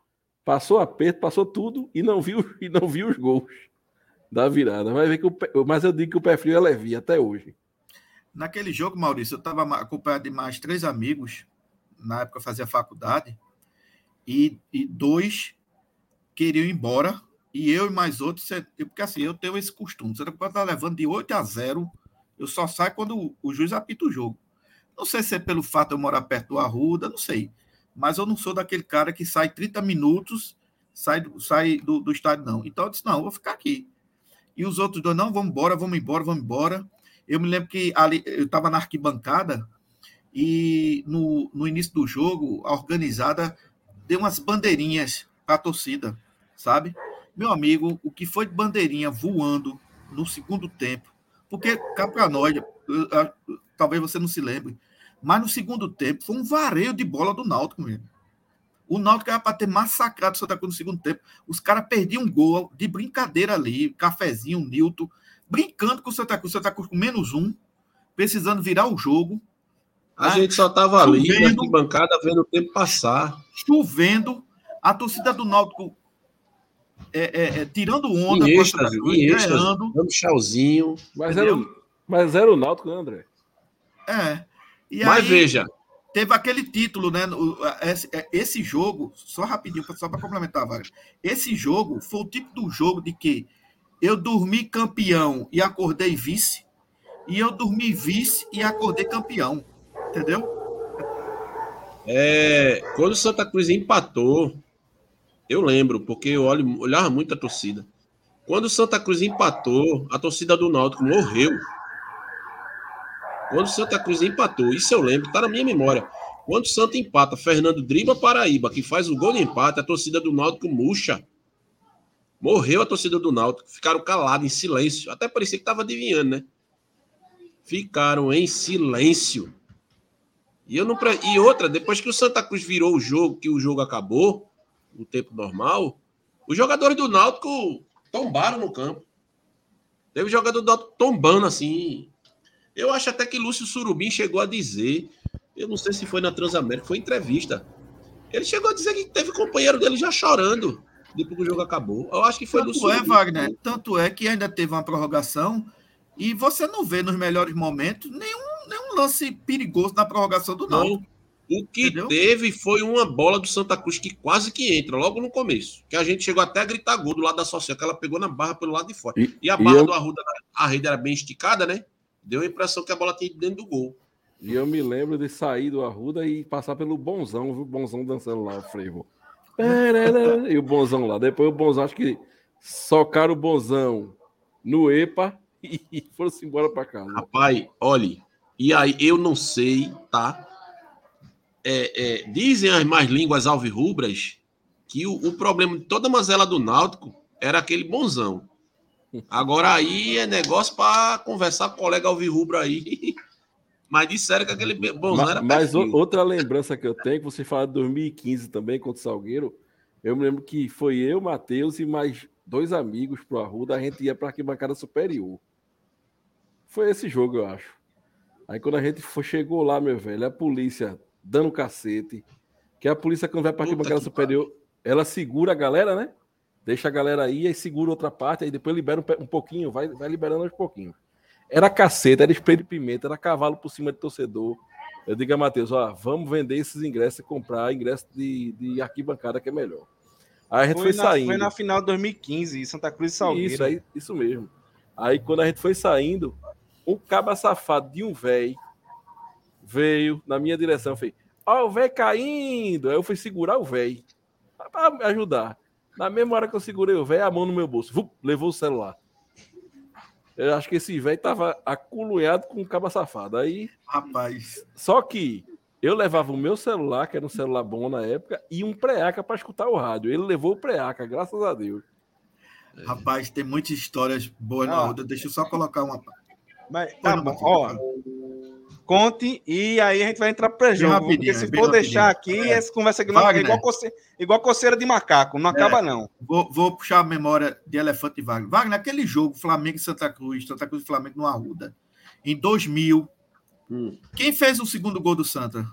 passou aperto, passou tudo e não viu e não viu os gols da virada. Vai ver que o mas eu digo que o pé frio é Levi até hoje. Naquele jogo, Maurício, eu estava acompanhado de mais três amigos, na época fazia faculdade, e, e dois queriam ir embora e eu e mais outros, porque assim, eu tenho esse costume, você pode estar levando de 8 a 0, eu só saio quando o juiz apita o jogo. Não sei se é pelo fato de eu morar perto do Arruda, não sei. Mas eu não sou daquele cara que sai 30 minutos sai, sai do, do estádio, não. Então eu disse, não, eu vou ficar aqui. E os outros dois, não, vamos embora, vamos embora, vamos embora. Eu me lembro que ali, eu estava na arquibancada e no, no início do jogo, a organizada deu umas bandeirinhas para a torcida, sabe? Meu amigo, o que foi de bandeirinha voando no segundo tempo, porque cá para nós, talvez você não se lembre, mas no segundo tempo foi um vareio de bola do Náutico mesmo. O Náutico era para ter massacrado o Santa Cruz no segundo tempo. Os caras perdiam um gol de brincadeira ali, cafezinho, Nilton, brincando com o Santa Cruz. O Santa Cruz com menos um, precisando virar o jogo. A né? gente só estava ali na bancada vendo o tempo passar. Chovendo, a torcida do Náutico é, é, é, tirando onda, em êxtase, em êxtase, dando chauzinho. Mas era, mas era o Náutico, né, André? É. E mas aí, veja, teve aquele título, né? Esse, é, esse jogo, só rapidinho, só para complementar, Wagner. Esse jogo foi o tipo do jogo de que eu dormi campeão e acordei vice, e eu dormi vice e acordei campeão. Entendeu? É, quando o Santa Cruz empatou, eu lembro, porque eu olho, olhava muito a torcida. Quando o Santa Cruz empatou, a torcida do Náutico morreu. Quando o Santa Cruz empatou, isso eu lembro, tá na minha memória. Quando o Santa empata, Fernando dribla Paraíba, que faz o gol de empate, a torcida do Náutico murcha. Morreu a torcida do Náutico. Ficaram calados, em silêncio. Até parecia que tava adivinhando, né? Ficaram em silêncio. E, eu não, e outra, depois que o Santa Cruz virou o jogo, que o jogo acabou, o tempo normal, os jogadores do Náutico tombaram no campo. Teve jogador do Náutico tombando assim, eu acho até que Lúcio Surubim chegou a dizer, eu não sei se foi na Transamérica, foi entrevista. Ele chegou a dizer que teve companheiro dele já chorando depois que o jogo acabou. Eu acho que foi Tanto é, Wagner, tanto é que ainda teve uma prorrogação e você não vê nos melhores momentos nenhum, nenhum lance perigoso na prorrogação do Náutico. O que Entendeu? teve foi uma bola do Santa Cruz que quase que entra, logo no começo. Que a gente chegou até a gritar gol do lado da social, que ela pegou na barra pelo lado de fora. E, e a barra eu... do Arruda, a rede era bem esticada, né? Deu a impressão que a bola tinha dentro do gol. E eu me lembro de sair do Arruda e passar pelo Bonzão, viu? O Bonzão dançando lá, o frevo. E o Bonzão lá. Depois o Bonzão, acho que socaram o Bonzão no EPA e foram-se embora para casa. Rapaz, olhe, e aí eu não sei, tá? É, é, dizem as mais línguas alvirrubras que o, o problema de toda a mazela do Náutico era aquele Bonzão. Agora aí é negócio para conversar com o colega Alvirrubro aí. Mas disseram que aquele bonzão era Mas outra lembrança que eu tenho, que você fala de 2015 também contra o Salgueiro, eu me lembro que foi eu, Matheus e mais dois amigos pro Arruda, a gente ia para a arquibancada superior. Foi esse jogo, eu acho. Aí quando a gente foi, chegou lá, meu velho, a polícia dando cacete, que a polícia quando vai para a arquibancada superior, ela segura a galera, né? deixa a galera aí, aí segura outra parte, aí depois libera um, um pouquinho, vai, vai liberando aos pouquinhos. Era caceta, era spray de pimenta, era cavalo por cima de torcedor. Eu digo a Matheus, ó, vamos vender esses ingressos e comprar ingresso de, de arquibancada que é melhor. Aí a gente foi, foi na, saindo. Foi na final de 2015, Santa Cruz e Salgueiro. Isso, aí, isso mesmo. Aí quando a gente foi saindo, um caba safado de um velho veio na minha direção, fez, ó, o velho caindo. Aí eu fui segurar o velho para ajudar. Na mesma hora que eu segurei o velho, a mão no meu bolso, vup, levou o celular. Eu acho que esse velho tava aculunhado com um caba safado. Aí. Rapaz. Só que eu levava o meu celular, que era um celular bom na época, e um preaca para escutar o rádio. Ele levou o preaca, graças a Deus. Rapaz, tem muitas histórias boas na roda. Deixa eu só colocar uma. Mas, tá bom, ó conte e aí a gente vai entrar para jogo. Porque se for deixar aqui, é. essa conversa aqui não é igual coceira, igual coceira de macaco, não acaba é. não. Vou, vou, puxar a memória de Elefante e Wagner. Wagner, aquele jogo Flamengo e Santa Cruz, Santa Cruz e Flamengo no Arruda, em 2000, hum. quem fez o segundo gol do Santa?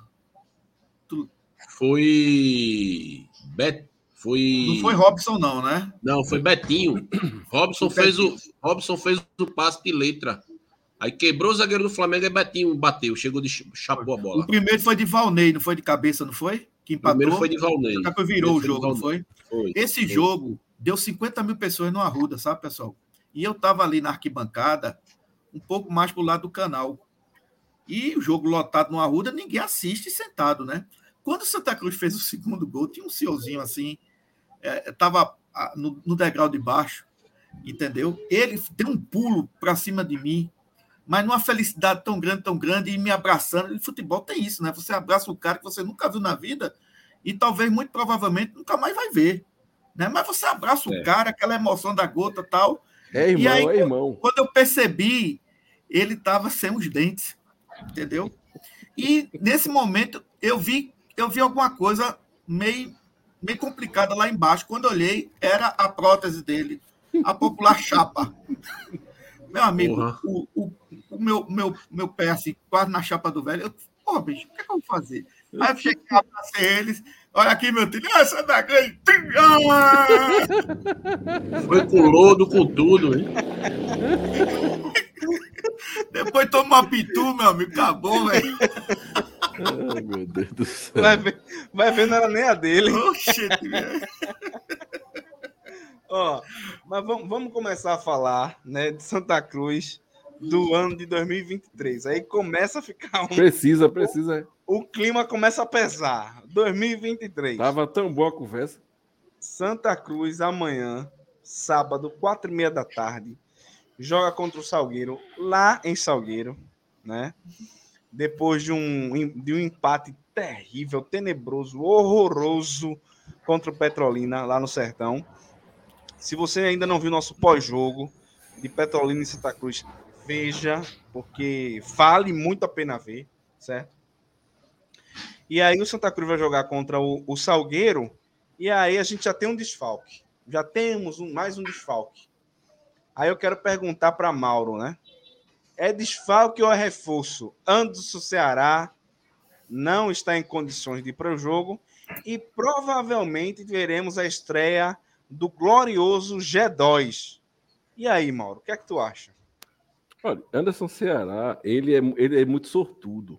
Tu... Foi Bet... Foi... Não foi Robson, não, né? Não, foi Betinho. Robson, fez o, Robson fez o passe de letra. Aí quebrou o zagueiro do Flamengo e Betinho bateu, chegou de chapou a bola. O primeiro foi de Valnei, não foi de cabeça, não foi? Que empatou. O primeiro foi de Valnei. Depois virou o jogo, não foi? foi Esse foi. jogo deu 50 mil pessoas no Arruda, sabe, pessoal? E eu tava ali na arquibancada, um pouco mais pro lado do canal. E o jogo lotado no Arruda, ninguém assiste sentado, né? Quando o Santa Cruz fez o segundo gol, tinha um senhorzinho assim, estava é, no, no degrau de baixo, entendeu? Ele deu um pulo para cima de mim, mas numa felicidade tão grande, tão grande, e me abraçando. E futebol tem isso, né? Você abraça o cara que você nunca viu na vida e talvez, muito provavelmente, nunca mais vai ver. Né? Mas você abraça é. o cara, aquela emoção da gota tal. É irmão, e aí, é irmão. Quando eu percebi, ele estava sem os dentes, entendeu? E nesse momento eu vi, eu vi alguma coisa meio, meio complicada lá embaixo. Quando eu olhei, era a prótese dele, a popular chapa. Meu amigo, o, o, o, meu, meu, meu pé assim, quase na chapa do velho. Eu, pô, bicho, o que, é que eu vou fazer? Aí eu cheguei, abracei eles. Olha aqui, meu filho. Essa da grande. Foi com lodo, com tudo, hein? Depois toma uma pitu, meu amigo. Acabou, velho. Ai, meu Deus do céu. Vai ver, vai ver, não era nem a dele. Oxe, Ó, mas vamos, vamos começar a falar né, de Santa Cruz do ano de 2023. Aí começa a ficar um. Precisa, precisa. O, o clima começa a pesar. 2023. Tava tão boa a conversa. Santa Cruz amanhã, sábado, quatro e meia da tarde, joga contra o Salgueiro lá em Salgueiro, né? Depois de um, de um empate terrível, tenebroso, horroroso contra o Petrolina lá no Sertão. Se você ainda não viu nosso pós-jogo de Petrolina e Santa Cruz, veja, porque vale muito a pena ver, certo? E aí o Santa Cruz vai jogar contra o, o Salgueiro, e aí a gente já tem um desfalque. Já temos um, mais um desfalque. Aí eu quero perguntar para Mauro, né? É desfalque ou é reforço? Anderson Ceará não está em condições de ir para o jogo e provavelmente veremos a estreia do glorioso G2. E aí, Mauro, o que é que tu acha? Olha, Anderson Ceará, ele é, ele é muito sortudo.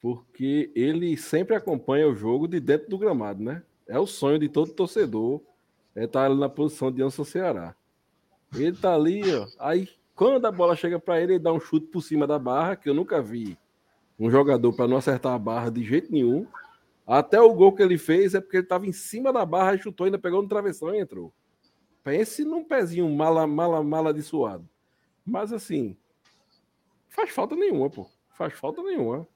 Porque ele sempre acompanha o jogo de dentro do gramado, né? É o sonho de todo torcedor é estar ali na posição de Anderson Ceará. Ele tá ali, ó. Aí, quando a bola chega para ele, ele dá um chute por cima da barra, que eu nunca vi um jogador para não acertar a barra de jeito nenhum. Até o gol que ele fez é porque ele estava em cima da barra chutou, ainda pegou no travessão e entrou. Pense num pezinho mala, mala, mala de suado. Mas assim, faz falta nenhuma, pô. Faz falta nenhuma.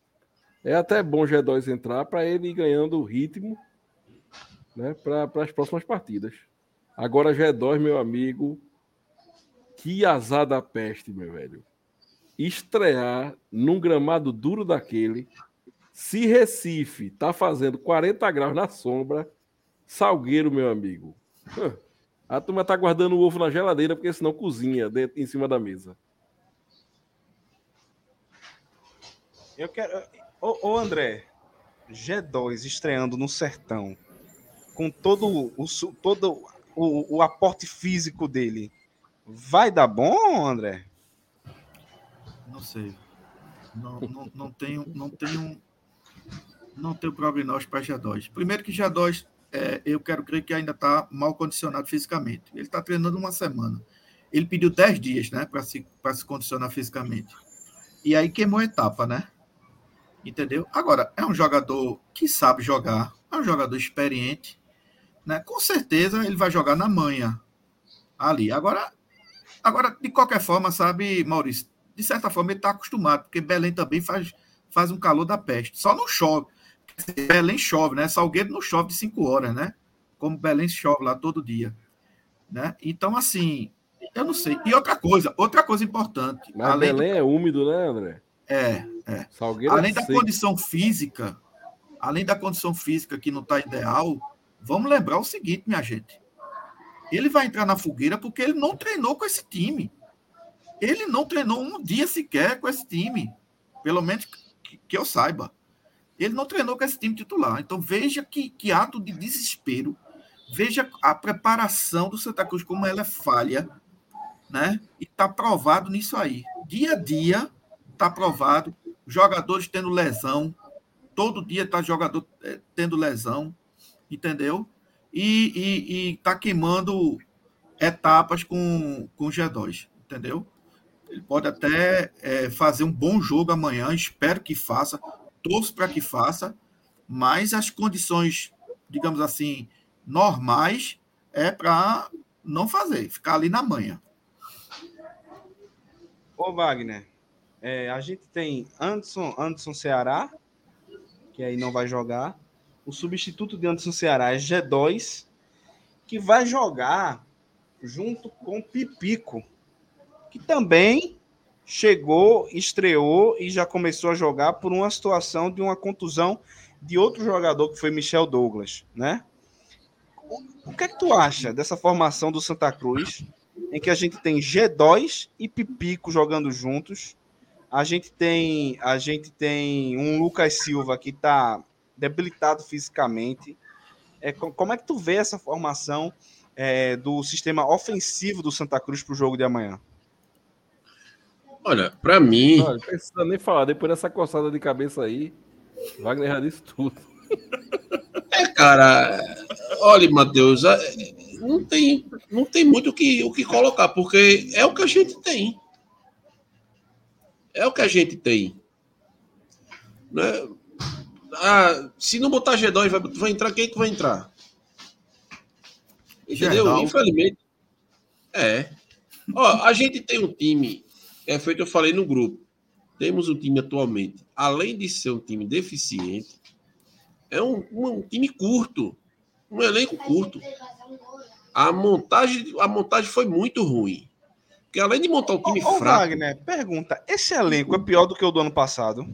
É até bom o G2 entrar para ele ir ganhando ritmo né, para as próximas partidas. Agora, G2, meu amigo, que azar da peste, meu velho. Estrear num gramado duro daquele se Recife tá fazendo 40 graus na sombra, Salgueiro, meu amigo. A turma tá guardando o ovo na geladeira, porque senão cozinha dentro, em cima da mesa. Eu quero. Ô, ô André, G2 estreando no sertão, com todo o, todo o, o aporte físico dele, vai dar bom, André? Não sei. Não, não, não tenho, não tenho não tenho prognóstico para G2. Primeiro que G2, é, eu quero crer que ainda está mal condicionado fisicamente. Ele está treinando uma semana. Ele pediu 10 dias né, para se, se condicionar fisicamente. E aí queimou a etapa, né? Entendeu? Agora, é um jogador que sabe jogar, é um jogador experiente. Né? Com certeza ele vai jogar na manhã ali. Agora, agora, de qualquer forma, sabe, Maurício, de certa forma ele está acostumado, porque Belém também faz, faz um calor da peste. Só não chove. Belém chove, né? Salgueiro não chove de cinco horas, né? Como Belém chove lá todo dia. Né? Então, assim, eu não sei. E outra coisa, outra coisa importante. Mas além Belém do... é úmido, né, André? É, é. Salgueiro além é da seco. condição física, além da condição física que não está ideal, vamos lembrar o seguinte, minha gente. Ele vai entrar na fogueira porque ele não treinou com esse time. Ele não treinou um dia sequer com esse time. Pelo menos que eu saiba. Ele não treinou com esse time titular. Então veja que, que ato de desespero. Veja a preparação do Santa Cruz, como ela é falha, né? E está provado nisso aí. Dia a dia está provado. Jogadores tendo lesão. Todo dia está jogador eh, tendo lesão. Entendeu? E está queimando etapas com, com o G2. Entendeu? Ele pode até é, fazer um bom jogo amanhã. Espero que faça torço para que faça, mas as condições, digamos assim, normais é para não fazer, ficar ali na manhã. Ô, Wagner, é, a gente tem Anderson, Anderson Ceará, que aí não vai jogar. O substituto de Anderson Ceará é G2, que vai jogar junto com Pipico, que também chegou, estreou e já começou a jogar por uma situação de uma contusão de outro jogador que foi Michel Douglas, né? O que é que tu acha dessa formação do Santa Cruz, em que a gente tem G2 e Pipico jogando juntos? A gente tem, a gente tem um Lucas Silva que está debilitado fisicamente. É, como é que tu vê essa formação é, do sistema ofensivo do Santa Cruz para o jogo de amanhã? Olha, para mim. Não precisa nem falar, depois dessa coçada de cabeça aí, Wagner já disse tudo. É, cara, olha, Matheus, é, não tem, não tem muito o que, o que colocar, porque é o que a gente tem. É o que a gente tem. Né? Ah, se não botar G2, vai, vai entrar quem que vai entrar? Entendeu? Infelizmente. É. Ó, a gente tem um time, é feito eu falei no grupo. Temos um time atualmente, além de ser um time deficiente, é um, um time curto, um elenco curto. A montagem, a montagem foi muito ruim. Porque além de montar um time ô, ô, fraco. Wagner, pergunta: esse elenco é pior do que o do ano passado?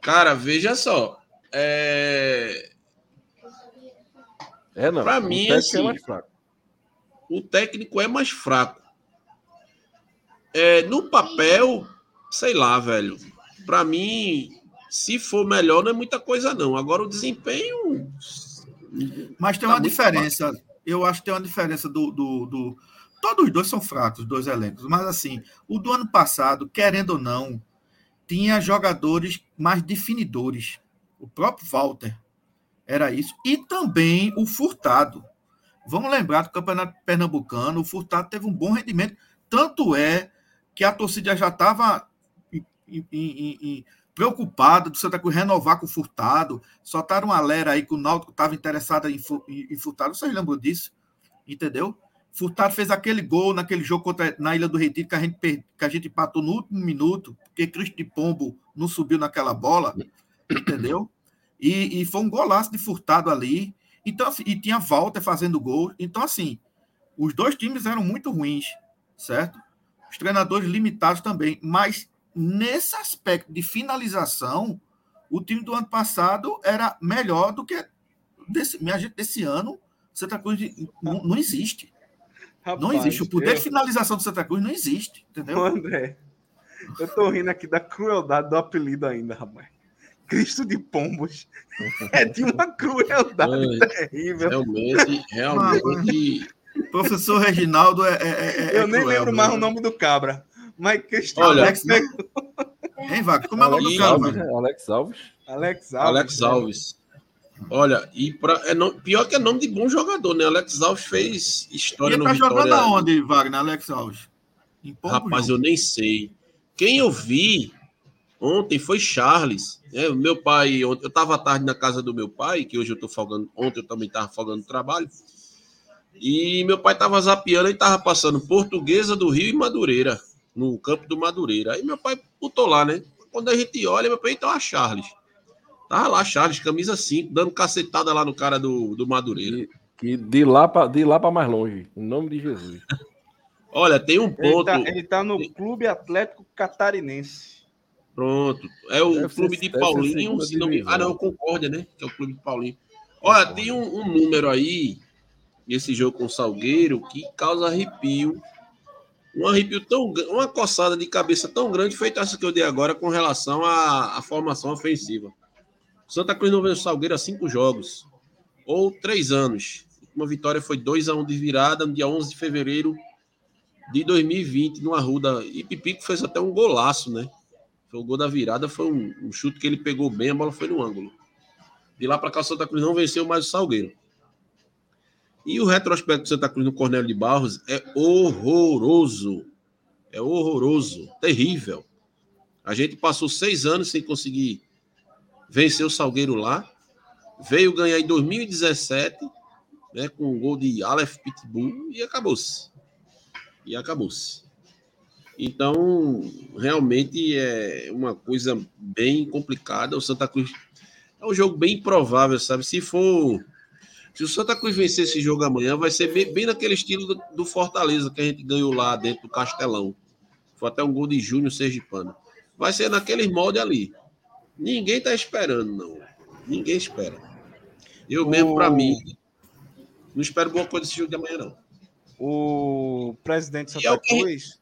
Cara, veja só. É, é não. Pra mim, o técnico assim, é mais fraco. O técnico é mais fraco. É, no papel, sei lá, velho. Pra mim, se for melhor, não é muita coisa, não. Agora o desempenho. Mas tem tá uma diferença. Eu acho que tem uma diferença do, do, do Todos os dois são fracos, os dois elencos. Mas, assim, o do ano passado, querendo ou não, tinha jogadores mais definidores. O próprio Walter era isso. E também o Furtado. Vamos lembrar do Campeonato Pernambucano, o Furtado teve um bom rendimento. Tanto é que a torcida já estava preocupada do Santa Cruz renovar com o Furtado. Soltaram uma lera aí que o Náutico estava interessado em, em, em Furtado. Vocês lembram disso? Entendeu? Furtado fez aquele gol naquele jogo contra, na Ilha do Retiro que a, gente, que a gente empatou no último minuto, porque Cristo de Pombo não subiu naquela bola, entendeu? E, e foi um golaço de Furtado ali. Então, assim, e tinha Walter fazendo gol. Então, assim, os dois times eram muito ruins, certo? Os treinadores limitados também. Mas nesse aspecto de finalização, o time do ano passado era melhor do que desse, minha gente, desse ano. Santa Cruz não, não existe. Rapaz, não existe. O poder eu... de finalização do Santa Cruz não existe, entendeu? André, eu tô rindo aqui da crueldade do apelido ainda, rapaz. Cristo de Pombos. É de uma crueldade terrível. Realmente, realmente. Professor Reginaldo é. é, é, é eu nem lembro mais o nome do cabra. Mas Cristo Olha, Alex, né? Hein, Vaca? Como é o nome do cabra? Alex Alves. Alex Alves. Alex Alves. Olha, e pra, é no, pior que é nome de bom jogador, né? Alex Alves fez história e no tá Vitória. jogando aonde, Wagner, Alex Alves? Rapaz, eu nem sei. Quem eu vi ontem foi Charles. Né? Meu pai, eu estava à tarde na casa do meu pai, que hoje eu estou folgando, ontem eu também estava folgando trabalho. E meu pai estava zapeando e estava passando Portuguesa do Rio e Madureira, no campo do Madureira. Aí meu pai botou lá, né? Quando a gente olha, meu pai, então a Charles. Tava lá, Charles, camisa 5, dando cacetada lá no cara do, do Madureira. Que, de lá para mais longe, em nome de Jesus. Olha, tem um ponto. Ele tá, ele tá no Clube Atlético Catarinense. Pronto. É o deve clube ser, de Paulinho. Se não me... Ah, não, Concórdia, né? Que é o clube de Paulinho. Olha, tem um, um número aí, nesse jogo com o Salgueiro, que causa arrepio. Um arrepio tão uma coçada de cabeça tão grande, feita essa que eu dei agora com relação à, à formação ofensiva. Santa Cruz não venceu o Salgueiro há cinco jogos, ou três anos. Uma vitória foi 2 a 1 um de virada no dia 11 de fevereiro de 2020, no Arruda. E Pipico fez até um golaço, né? Foi o gol da virada, foi um, um chute que ele pegou bem, a bola foi no ângulo. De lá para cá, o Santa Cruz não venceu mais o Salgueiro. E o retrospecto do Santa Cruz no Cornélio de Barros é horroroso. É horroroso, terrível. A gente passou seis anos sem conseguir venceu o Salgueiro lá. Veio ganhar em 2017, né, com um gol de Aleph Pitbull e acabou-se. E acabou-se. Então, realmente é uma coisa bem complicada. O Santa Cruz é um jogo bem improvável, sabe? Se for. Se o Santa Cruz vencer esse jogo amanhã, vai ser bem, bem naquele estilo do, do, Fortaleza que a gente ganhou lá dentro do Castelão. Foi até um gol de Júnior Sergipano. Vai ser naquele molde ali. Ninguém tá esperando, não. Ninguém espera. Eu mesmo, para mim, não espero boa coisa desse jogo de amanhã, não. O presidente Santa é Cruz.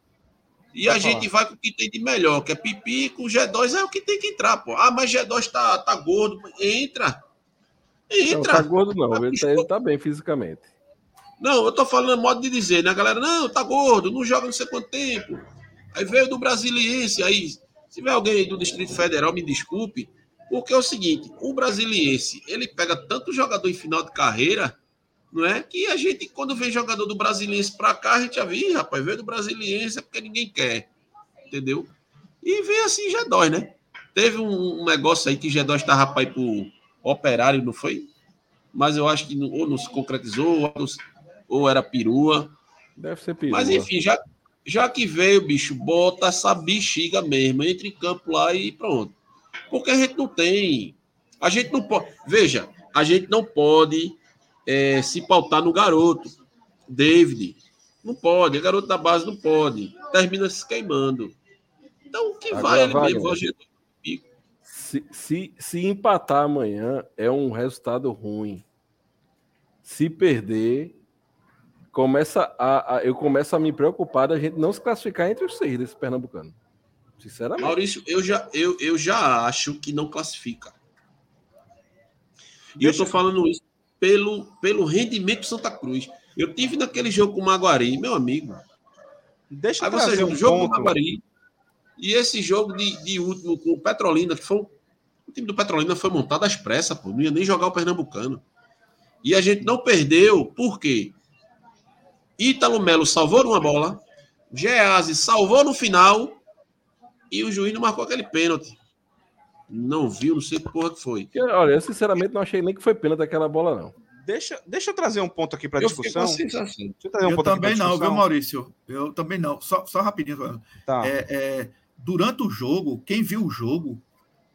E a gente vai com o que tem de melhor, que é pipi com G2 é o que tem que entrar, pô. Ah, mas G2 tá, tá gordo. Entra. Entra. Não, tá gordo não, tá ele tá, ele tá bem fisicamente. Não, eu tô falando modo de dizer, né? A galera, não, tá gordo, não joga não sei quanto tempo. Aí veio do Brasiliense, aí, se tiver alguém aí do Distrito Federal, me desculpe, porque é o seguinte, o Brasiliense, ele pega tanto jogador em final de carreira não é? Que a gente, quando vem jogador do Brasiliense para cá, a gente já viu, rapaz, veio do Brasiliense é porque ninguém quer, entendeu? E vem assim, já dói, né? Teve um, um negócio aí que G2 estava para ir pro operário, não foi? Mas eu acho que não, ou não se concretizou, ou, ou era perua. Deve ser perua. Mas enfim, já, já que veio, bicho, bota essa bexiga mesmo, entre em campo lá e pronto. Porque a gente não tem. A gente não pode. Veja, a gente não pode é, se pautar no garoto. David. Não pode, garoto da base não pode. Termina se queimando. Então, o que Agora, vai ele Wagner, mesmo, se, se, se empatar amanhã, é um resultado ruim. Se perder, começa a, a, eu começo a me preocupar da gente não se classificar entre os seis desse Pernambucano. Sinceramente. Maurício, eu já, eu, eu já acho que não classifica. E Deixa... eu tô falando isso pelo, pelo rendimento do Santa Cruz. Eu tive naquele jogo com o Maguari, meu amigo. Deixa Aí você joga um jogo com o Maguari e esse jogo de, de último com o Petrolina, que foi o time do Petrolina foi montado às pressas, pô, não ia nem jogar o Pernambucano. E a gente não perdeu, por quê? Ítalo Melo salvou numa bola, Gease salvou no final e o juiz não marcou aquele pênalti. Não viu, não sei que porra que foi. Olha, eu sinceramente não achei nem que foi pena daquela bola, não. Deixa, deixa eu trazer um ponto aqui para discussão. Um eu também não, viu, Maurício? Eu também não. Só, só rapidinho. Tá. É, é, durante o jogo, quem viu o jogo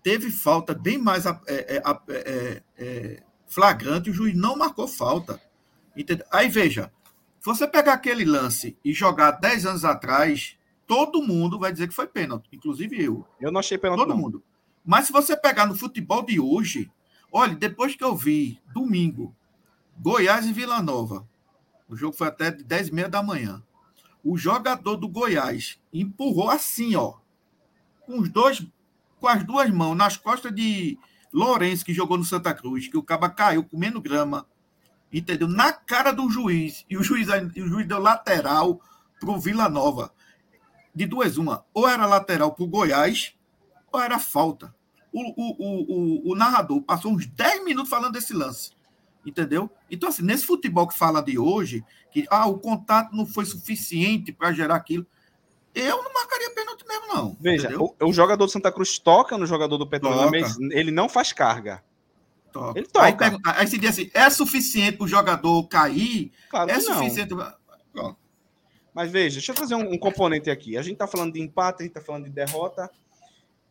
teve falta bem mais é, é, é, flagrante, o juiz não marcou falta. Entendeu? Aí veja, se você pegar aquele lance e jogar 10 anos atrás, todo mundo vai dizer que foi pênalti, inclusive eu. Eu não achei pênalti. Todo não. mundo. Mas se você pegar no futebol de hoje, olha, depois que eu vi, domingo, Goiás e Vila Nova, o jogo foi até de 10 e meia da manhã, o jogador do Goiás empurrou assim, ó, com os dois, com as duas mãos nas costas de Lourenço, que jogou no Santa Cruz, que o caba caiu comendo grama, entendeu? Na cara do juiz, e o juiz, o juiz deu lateral pro Vila Nova. De duas, uma, ou era lateral pro Goiás, ou era falta? O, o, o, o, narrador passou uns 10 minutos falando desse lance. Entendeu? Então, assim, nesse futebol que fala de hoje, que ah, o contato não foi suficiente para gerar aquilo, eu não marcaria pênalti mesmo, não. Veja, o, o, jogador do Santa Cruz toca no jogador do Petrolina, mas ele não faz carga. Toca. Ele toca. Aí, pergunta, aí se diz assim: é suficiente para o jogador cair? Claro é suficiente. Não. Mas veja, deixa eu trazer um, um componente aqui. A gente está falando de empate, a gente está falando de derrota.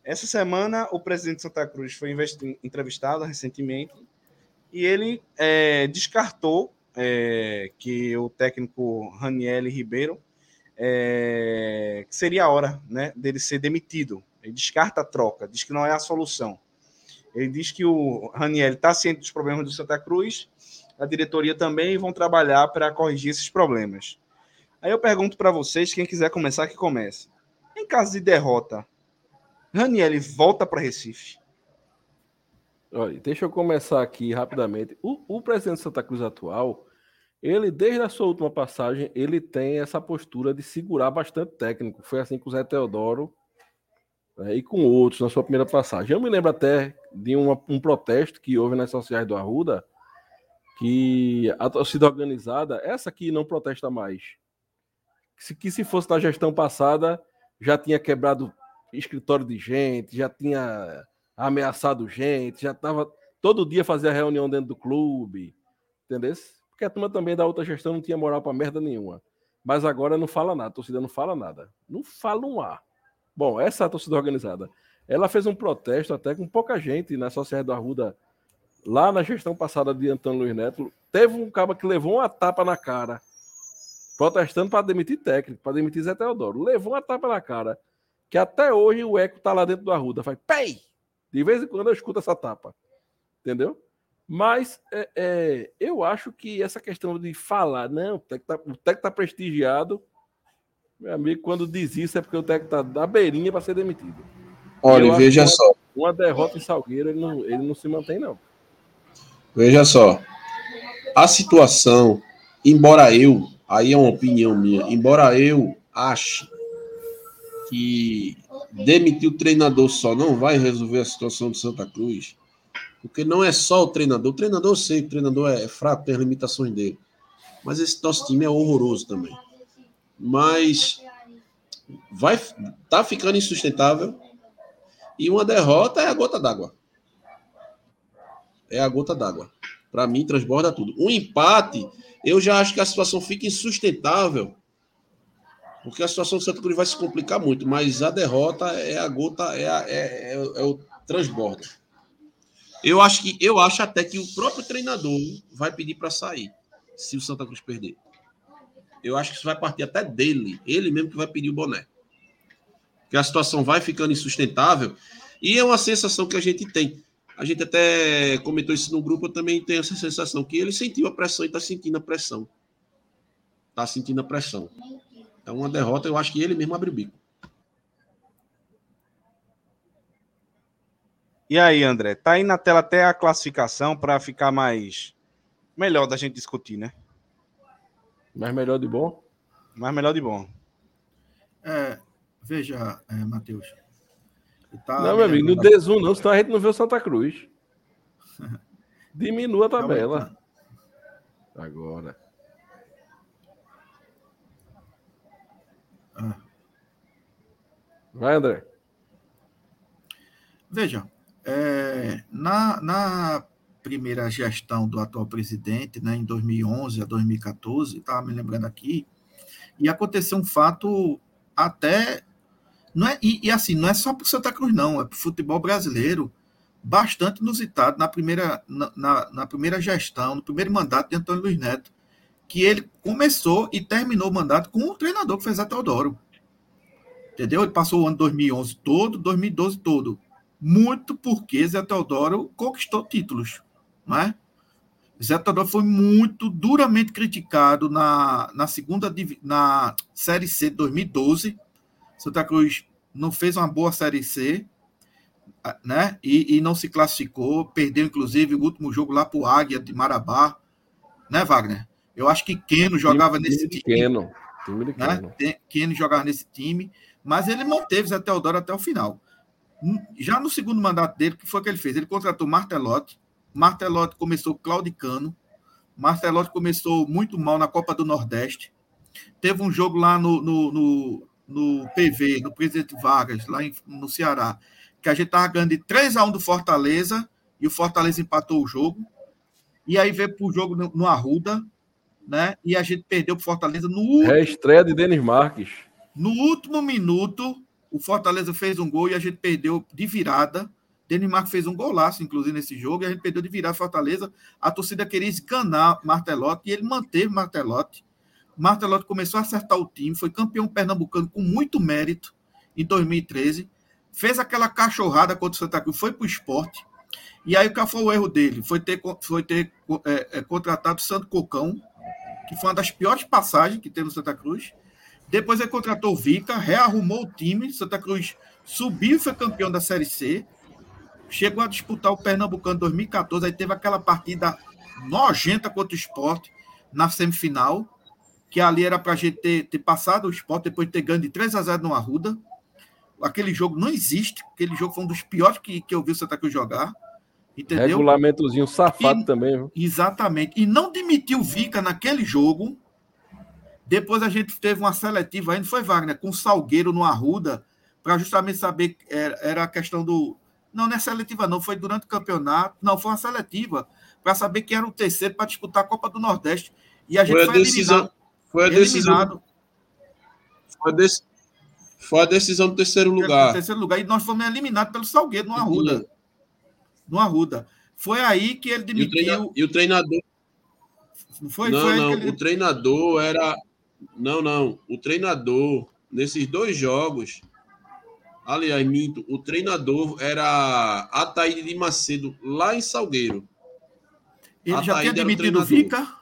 Essa semana, o presidente de Santa Cruz foi entrevistado recentemente e ele é, descartou é, que o técnico Raniel Ribeiro é, seria a hora né, dele ser demitido. Ele descarta a troca, diz que não é a solução. Ele diz que o Raniel está ciente dos problemas do Santa Cruz, a diretoria também vão trabalhar para corrigir esses problemas. Aí eu pergunto para vocês, quem quiser começar, que comece. Em caso de derrota, Raniel volta para Recife. Olha, deixa eu começar aqui rapidamente. O, o, presidente de Santa Cruz atual, ele, desde a sua última passagem, ele tem essa postura de segurar bastante técnico. Foi assim com o Zé Teodoro né, e com outros na sua primeira passagem. Eu me lembro até de uma, um protesto que houve nas sociais do Arruda, que a torcida organizada, essa aqui não protesta mais, que que se fosse na gestão passada, já tinha quebrado escritório de gente, já tinha ameaçado gente, já estava todo dia fazia reunião dentro do clube, entendeu? Porque a turma também da outra gestão não tinha moral para merda nenhuma. Mas agora não fala nada, a torcida não fala nada. Não fala um ar. Bom, essa é torcida organizada. Ela fez um protesto até com pouca gente na Sociedade do Arruda, lá na gestão passada de Antônio Luiz Neto. Teve um cara que levou uma tapa na cara, protestando para demitir técnico, para demitir Zé Teodoro. Levou uma tapa na cara, que até hoje o eco tá lá dentro do Arruda. Faz, pei! De vez em quando eu escuto essa tapa. Entendeu? Mas é, é, eu acho que essa questão de falar, não, o técnico está tá prestigiado, meu amigo, quando diz isso é porque o técnico está da beirinha para ser demitido. Olha, veja só. Uma derrota em Salgueiro, ele não, ele não se mantém, não. Veja só. A situação, embora eu, aí é uma opinião minha, embora eu ache que demitir o treinador só não vai resolver a situação do Santa Cruz, porque não é só o treinador. O treinador, eu sei o treinador é fraco, tem as limitações dele. Mas esse nosso time é horroroso também. Mas vai tá ficando insustentável. E uma derrota é a gota d'água. É a gota d'água. Para mim, transborda tudo. Um empate, eu já acho que a situação fica insustentável. Porque a situação do Santa Cruz vai se complicar muito. Mas a derrota é a gota, é, a, é, é, é o transbordo. Eu acho que eu acho até que o próprio treinador vai pedir para sair se o Santa Cruz perder. Eu acho que isso vai partir até dele, ele mesmo que vai pedir o boné. Que a situação vai ficando insustentável e é uma sensação que a gente tem. A gente até comentou isso no grupo, eu também tenho essa sensação que ele sentiu a pressão e está sentindo a pressão. Está sentindo a pressão. É uma derrota, eu acho que ele mesmo abre o bico. E aí, André, tá aí na tela até a classificação para ficar mais melhor da gente discutir, né? Mais melhor de bom? Mais melhor de bom. É, veja, é, Matheus. Tá não, meu amigo, não dê zoom, não, senão a gente não vê o Santa Cruz. Diminua a tabela. Agora. Ah. Vai, André. Veja, é, na, na primeira gestão do atual presidente, né, em 2011 a 2014, estava me lembrando aqui, e aconteceu um fato até. Não é, e, e assim, não é só para o Santa Cruz, não, é para o futebol brasileiro, bastante inusitado na primeira, na, na, na, primeira gestão, no primeiro mandato de Antônio Luiz Neto, que ele começou e terminou o mandato com o treinador que fez a Teodoro. Entendeu? Ele passou o ano 2011 todo, 2012 todo muito porque Zé Teodoro conquistou títulos, não é? Zé Teodoro foi muito duramente criticado na, na segunda na Série C de 2012. Santa Cruz não fez uma boa Série C, né? E, e não se classificou, perdeu inclusive o último jogo lá para o Águia de Marabá, né, Wagner? Eu acho que Keno jogava time, nesse time. Keno, time de Keno. Né? Keno jogava nesse time, mas ele manteve Zé Teodoro até o final já no segundo mandato dele, o que foi que ele fez? Ele contratou Martelotti. Martelotti começou claudicano. Martelotti começou muito mal na Copa do Nordeste. Teve um jogo lá no, no, no, no PV, no Presidente Vargas, lá em, no Ceará, que a gente estava ganhando de 3 a 1 do Fortaleza e o Fortaleza empatou o jogo. E aí veio para o jogo no, no, Arruda, né? E a gente perdeu para o Fortaleza no. Reestreia de Denis Marques. No último minuto, o Fortaleza fez um gol e a gente perdeu de virada. Denis Marco fez um golaço, inclusive, nesse jogo, e a gente perdeu de virada Fortaleza. A torcida queria esganar Martelotti e ele manteve Martelotti. Martelotti começou a acertar o time, foi campeão pernambucano com muito mérito em 2013. Fez aquela cachorrada contra o Santa Cruz, foi para o esporte. E aí, qual foi o erro dele? Foi ter, foi ter é, é, contratado o Santo Cocão, que foi uma das piores passagens que teve no Santa Cruz. Depois ele contratou o Vica, rearrumou o time. Santa Cruz subiu e foi campeão da Série C. Chegou a disputar o Pernambucano 2014. Aí teve aquela partida nojenta contra o esporte na semifinal. Que ali era para a gente ter, ter, passado o esporte depois de ter ganho de 3 a 0 no Arruda. Aquele jogo não existe. Aquele jogo foi um dos piores que, que eu vi o Santa Cruz jogar. Entendeu? Regulamentozinho safado e, também. Viu? Exatamente. E não demitiu o Vica naquele jogo depois a gente teve uma seletiva ainda, foi Wagner, com Salgueiro no Arruda, para justamente saber, era, era a questão do, Não, não é seletiva, não. Foi durante o campeonato. Não, foi uma seletiva para saber quem era o terceiro para disputar a Copa do Nordeste. E a gente Foi foi, a decisão. eliminado. Foi a decisão. eliminado Foi a, foi a decisão do terceiro lugar. terceiro lugar. E nós fomos eliminados pelo Salgueiro, no Arruda. No Arruda. Foi aí que ele demitiu. e o treinador. Não foi? não, foi não. ele- O treinador era. Não, não. O treinador, nesses dois jogos. Aliás, minto. O treinador era Ataíde de Macedo, lá em Salgueiro. ele já Ataíde tinha era o demitido o treinador. Vica.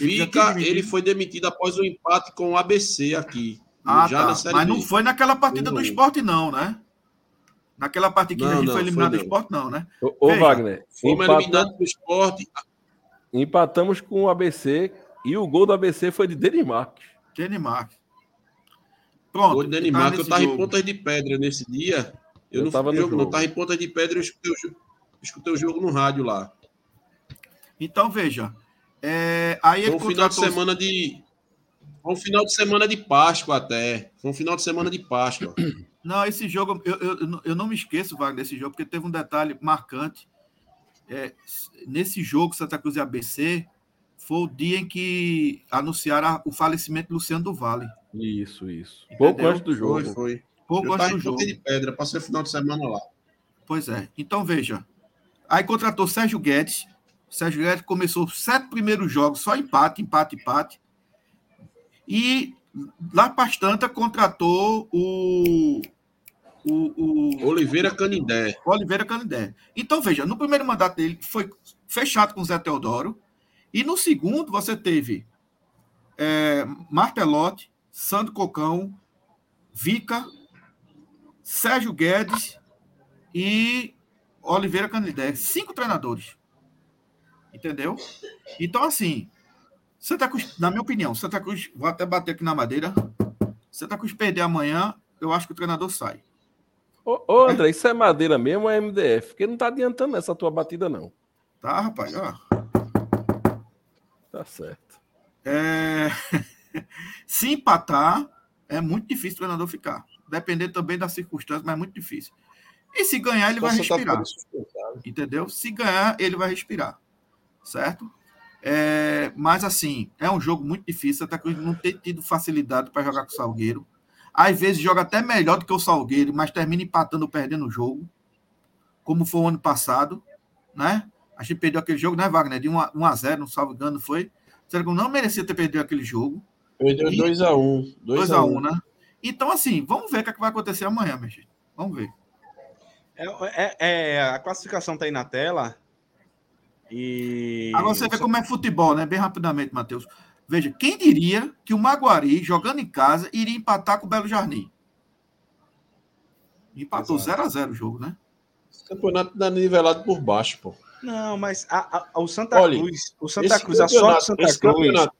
Ele já tinha ele foi demitido após o empate com o ABC aqui. Ah, já tá. na Série Mas B. não foi naquela partida do Não. esporte, não, né? Naquela partida que Não, a gente não, foi eliminado foi do esporte, não, né? Ô, ô, Veja, Wagner, Fomos empata- eliminados do esporte. empatamos com o ABC e o gol do ABC foi de Denis Marques. Danimarca. Pronto. Gol de tá eu nesse tava em. Pontas de Pedra nesse dia. Eu, Eu não tava fui no jogo, não. jogo. Tava em Pontas de Pedra, eu escutei o, jo- escutei o jogo no rádio lá. Então, veja. é, aí Foi um final de contratou- semana de. Foi um final de semana de Páscoa até. Foi um final de semana de Páscoa. Não, esse jogo, eu, eu, eu não- eu me esqueço, Wagner, desse jogo, porque teve um detalhe marcante. É, nesse jogo, Santa Cruz e ABC, foi o dia em que anunciaram o falecimento de Luciano do Vale. Isso, isso. Entendeu? Pouco antes do Foi, jogo. foi. Pouco Eu antes do jogo. De Pedra, passei o final de semana lá. Pois é. Então, veja. Aí contratou Sérgio Guedes. Sérgio Guedes começou sete primeiros jogos, só empate, empate, empate. E lá para contratou o, o, o Oliveira Canindé. Oliveira Canindé. Então, veja, no primeiro mandato dele foi fechado com o Zé Teodoro. E no segundo, você teve é, Martelotti, Sandro Cocão, Vica, Sérgio Guedes e Oliveira Canindé. Cinco treinadores. Entendeu? Então, assim, Santa Cruz, na minha opinião, Santa Cruz, vou até bater aqui na madeira. Santa Cruz perder amanhã, eu acho que o treinador sai. Ô, ô, André, isso é madeira mesmo ou é MDF? Porque não tá adiantando essa tua batida, não. Tá, rapaz? Ó. Tá certo. É, Se empatar, é muito difícil o treinador ficar. Dependendo também das circunstâncias, mas é muito difícil. E se ganhar, ele vai Só Santa respirar. Entendeu? Se ganhar, ele vai respirar. Certo? É, mas assim, é um jogo muito difícil. Santa Cruz não tem tido facilidade para jogar com o Salgueiro. Às vezes joga até melhor do que o Salgueiro, mas termina empatando ou perdendo o jogo. Como foi o ano passado, né? A gente perdeu aquele jogo, né, Wagner? De 1 a 1 a 0, não salvo engano, foi. O Cruz não merecia ter perdido aquele jogo. Perdeu E- 2x1. 2x1, né? Então, assim, vamos ver o que, é que vai acontecer amanhã, minha gente. Vamos ver. É, é- é, a classificação tá aí na tela. E. Agora você vê como é futebol, né? Bem rapidamente, Matheus. Veja, quem diria que o Maguari, jogando em casa, iria empatar com o Belo Jardim? Empatou Exato. 0x0 o jogo, né? Esse campeonato tá nivelado por baixo, pô. Não, mas a- a- o Santa Olha, Cruz. O Santa Cruz, a sorte do Santa Cruz. campeonato-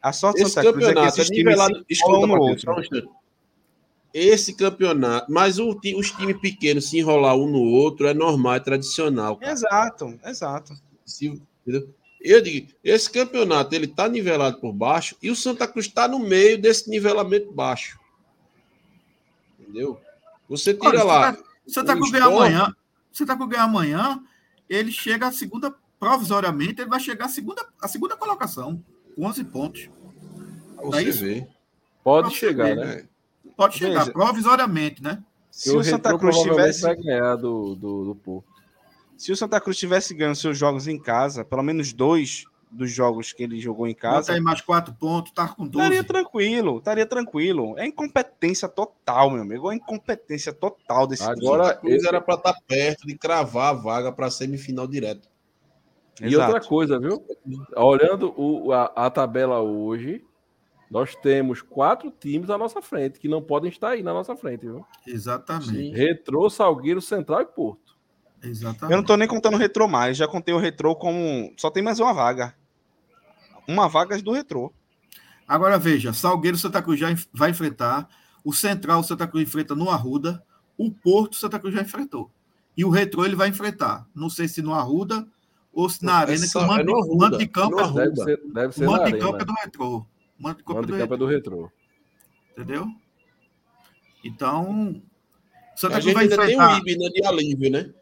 A sorte do Esse Santa Cruz é que campeonato é esses times nivelado. se Escuta, enrolam um outro. instante. Esse campeonato, mas o os times pequenos se enrolar um no outro é normal, é tradicional. cara. Exato, exato. Se- entendeu? Eu digo, esse campeonato ele tá nivelado por baixo e o Santa Cruz está no meio desse nivelamento baixo. Entendeu? Você tira Olha, lá. Santa o Cruz ganhar esporte- amanhã, Santa Cruz ganhar amanhã, ele chega à segunda, provisoriamente, ele vai chegar à segunda, à segunda colocação, com 11 pontos. Você isso? vê. Pode chegar, você né? É. Pode chegar, Veja. provisoriamente, né? Se E o Santa Cruz tivesse. vai ganhar do, do, do Porto. Se o Santa Cruz tivesse ganho seus jogos em casa, pelo menos dois dos jogos que ele jogou em Bota casa, aí mais quatro pontos, tá com 12. estaria tranquilo, estaria tranquilo. É incompetência total, meu amigo. É incompetência total desse Agora, Cruz esse- era para estar perto de cravar a vaga para semifinal direto. time. E Exato. outra coisa, viu? Olhando o- a, a tabela hoje, nós temos quatro times à nossa frente que não podem estar aí na nossa frente, viu? Exatamente. Sim. Retrô, Salgueiro, Central e Porto. Exatamente. Eu não tô nem contando o retrô mais, já contei o retrô como. Só tem mais uma vaga. Uma vaga do retrô. Agora veja, Salgueiro Santa Cruz já vai enfrentar, o Central Santa Cruz enfrenta no Arruda, o Porto Santa Cruz já enfrentou. E o Retrô ele vai enfrentar. Não sei se no Arruda ou se na Arena, que só- o mando, é de- Arruda, o mando de campo, no é, Arruda. Deve ser, deve ser o arena. é do Retrô. O mando de campo, Mando é de do campo é Retrô, do Retrô. entendeu? Então, Santa A Cruz gente vai ainda tem enfrentar. o IB né, de alívio, né?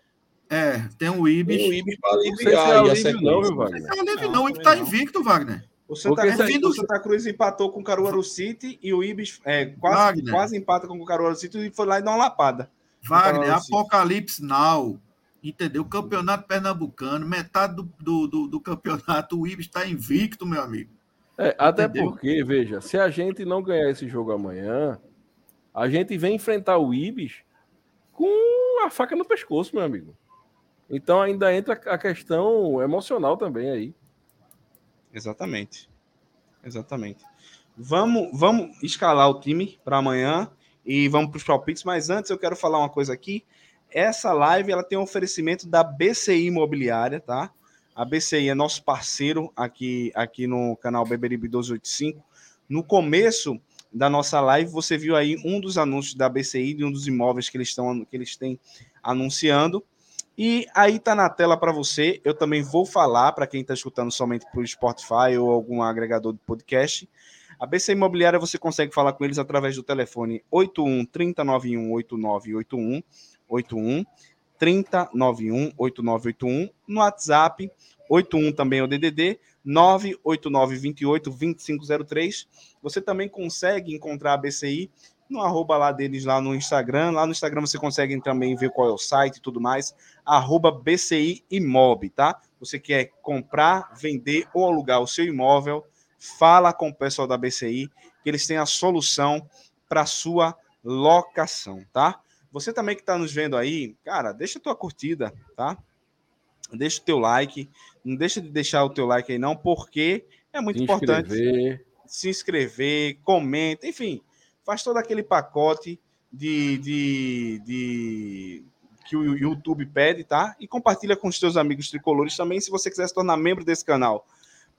É, tem o Ibis. Tem o IB para Não sei se é alívio não, viu, Não Wagner? é Não, não. O Ibis tá não. invicto, Wagner. O Santa, Porque Cruz, se- o Santa Cruz empatou com o Caruaru City e o Ibis é, quase, Wagner. quase empata com o Caruaru City e foi lá e dá uma lapada. Wagner, Apocalipse Now. Entendeu? Campeonato Pernambucano, metade do, do, do, do campeonato, o Ibis está invicto, meu amigo. É, até Entendeu? porque, veja, se a gente não ganhar esse jogo amanhã, a gente vem enfrentar o Ibis com a faca no pescoço, meu amigo. Então ainda entra a questão emocional também aí. Exatamente. Exatamente. Vamos, vamos escalar o time para amanhã e vamos para os palpites, mas antes eu quero falar uma coisa aqui. Essa live ela tem um oferecimento da BCI Imobiliária, tá? A BCI é nosso parceiro aqui, aqui no canal Beberibe 1285. No começo da nossa live, você viu aí um dos anúncios da BCI de um dos imóveis que eles estão que eles têm anunciando. E aí tá na tela para você. Eu também vou falar para quem está escutando somente por Spotify ou algum agregador de podcast. A BC Imobiliária você consegue falar com eles através do telefone 81 3091 8981 81 3091 8981 no WhatsApp 81 também é o DDD 98928 2503. Você também consegue encontrar a BCI no arroba lá deles lá no Instagram. Lá no Instagram você consegue também ver qual é o site e tudo mais. Arroba BCI Imob, tá? Você quer comprar, vender ou alugar o seu imóvel, fala com o pessoal da BCI, que eles têm a solução para sua locação, tá? Você também que está nos vendo aí, cara, deixa a tua curtida, tá? Deixa o teu like, não deixa de deixar o teu like aí não, porque é muito Se importante inscrever. se inscrever, comenta, enfim, faz todo aquele pacote de, de, de que o YouTube pede, tá? E compartilha com os teus amigos tricolores também, se você quiser se tornar membro desse canal,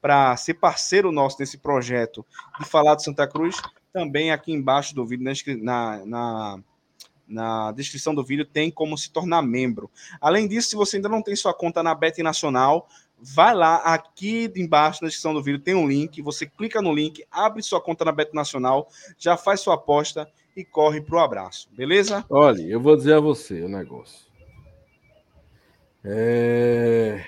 para ser parceiro nosso nesse projeto de falar de Santa Cruz, também aqui embaixo do vídeo, na, na, na descrição do vídeo, tem como se tornar membro. Além disso, se você ainda não tem sua conta na Bet Nacional, vai lá, aqui embaixo na descrição do vídeo tem um link, você clica no link, abre sua conta na Bet Nacional, já faz sua aposta e corre pro abraço, beleza? Olha, eu vou dizer a você o negócio. É...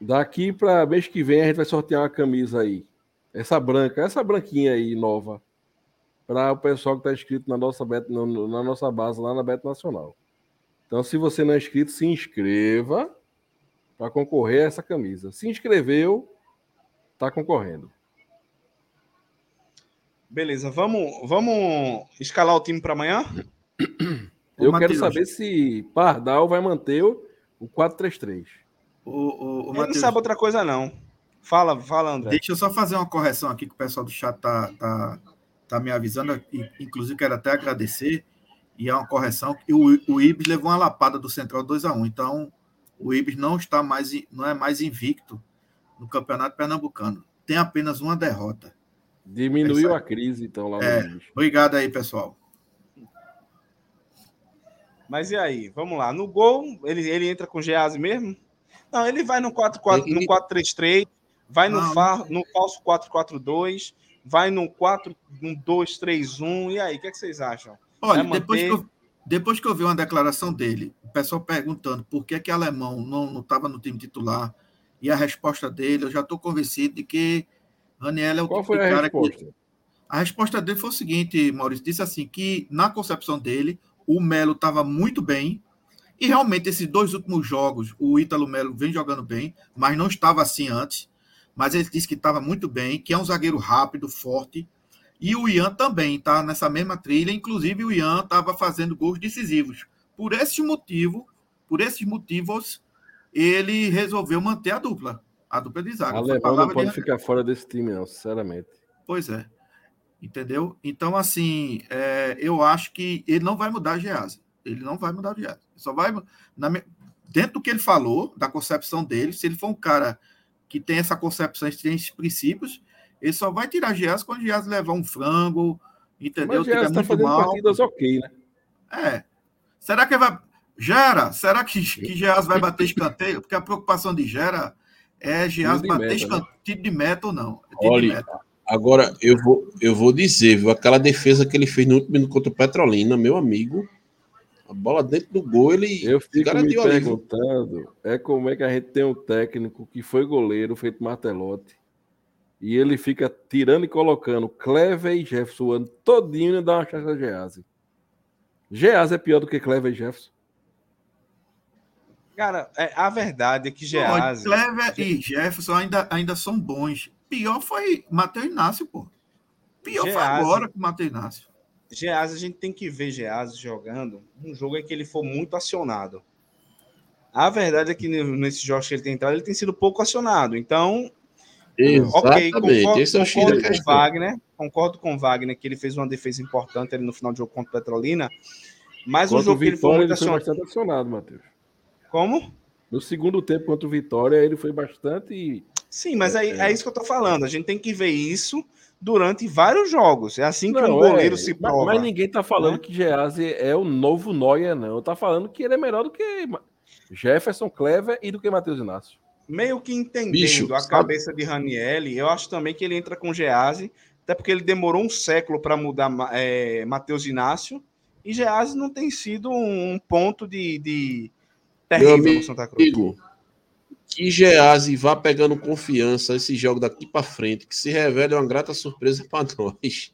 Daqui para mês que vem a gente vai sortear uma camisa aí. Essa branca, essa branquinha aí nova. Para o pessoal que está inscrito na nossa, Bet, na, nossa base lá na Bet Nacional. Então, se você não é inscrito, se inscreva para concorrer a essa camisa. Se inscreveu, está concorrendo. Beleza, vamos, vamos escalar o time para amanhã? Eu quero saber se Pardal vai manter o o 4-3-3. O, o, o Ele não sabe outra coisa não. Fala, fala, André. Deixa eu só fazer uma correção aqui que o pessoal do chat tá, tá, tá me avisando. e, Inclusive, quero até agradecer. E é uma correção que o, o Ibis levou uma lapada do Central 2 a 1 Então, o Ibis não está mais, não é mais invicto no Campeonato Pernambucano. Tem apenas uma derrota. Diminuiu É a crise, então, lá É. no. Obrigado aí, pessoal. Mas e aí? Vamos lá. No gol, ele, ele entra com o Geazi mesmo? Não, ele vai no 4-4, no Ele- 4-3-3, vai no, Não. fa, no falso 4-4-2, vai no 4, no 2-3-1. E aí, o que, é que vocês acham? Olha, Vai depois que, eu, depois que eu vi uma declaração dele, o pessoal perguntando por que que alemão não estava no time titular, e a resposta dele, eu já estou convencido de que Raniel é o Qual tipo foi a cara que resposta? A resposta dele foi o seguinte, Maurício, disse assim que na concepção dele, o Melo estava muito bem e realmente esses dois últimos jogos, o Ítalo Melo vem jogando bem, mas não estava assim antes. Mas ele disse que estava muito bem, que é um zagueiro rápido, forte. E o Ian também está nessa mesma trilha, inclusive o Ian estava fazendo gols decisivos. Por esse motivo, por esses motivos, ele resolveu manter a dupla, a dupla de zaga. Alemão não pode de- ficar fora desse time, não, sinceramente. Pois é. Entendeu? Então, assim, é, eu acho que ele não vai mudar a Geasa. Ele não vai mudar o Geasa. Só vai. na dentro do que ele falou, da concepção dele, se ele for um cara que tem essa concepção, tem esses princípios, ele só vai tirar Geasa quando o Geasa levar um frango, entendeu? Mas está muito fazendo mal. partidas ok, né? É. Será que ele vai. Gera, será que, que Geas vai bater escanteio? Porque a preocupação de Gera é de bater né? escanteio. Tiro de meta ou não. É Olha, meta. Agora, eu vou, eu vou dizer, viu? Aquela defesa que ele fez no último minuto contra o Petrolina, meu amigo. A bola dentro do gol, ele Eu fico me garantiu perguntando é como é que a gente tem um técnico que foi goleiro, feito Martelotti, e ele fica tirando e colocando Clever e Jefferson o ano todinho e dá uma chance a Gease. Gease é pior do que Clever e Jefferson. Cara, é, a verdade é que Olha, Geazi. Clever e Jefferson ainda, ainda são bons. Pior foi Matheus Inácio, pô. Pior foi agora com o Matheus Inácio. Geazi, a gente tem que ver Geazi jogando um jogo em que ele for muito acionado. A verdade é que nesses jogos que ele tem entrado, ele tem sido pouco acionado. Então, ok, Exatamente. concordo, Esse é o X da concordo com o. Wagner. Concordo com o Wagner que ele fez uma defesa importante ali no final do jogo contra o Petrolina. Mas um Contra o jogo que ele foi Vitória, muito ele foi acionado. bastante acionado, Matheus. Como? No segundo tempo contra o Vitória, ele foi bastante. Sim, mas aí, é isso que eu tô falando. A gente tem que ver isso durante vários jogos. É assim que um Não, goleiro é, se mas- prova. Mas ninguém tá falando né? que Geazi é o novo Neuer, não. Tá falando que ele é melhor do que Jefferson, Clever e do que Matheus Inácio. Meio que entendendo Bicho, a sabe- cabeça de Ranielli, eu acho também que ele entra com Geazi, até porque ele demorou um século para mudar é, Matheus Inácio, e Geazi não tem sido um ponto de, de terrível amigo- no Santa Cruz. Digo, que Geazi vá pegando confiança esse jogo daqui pra frente, que se revele uma grata surpresa pra nós.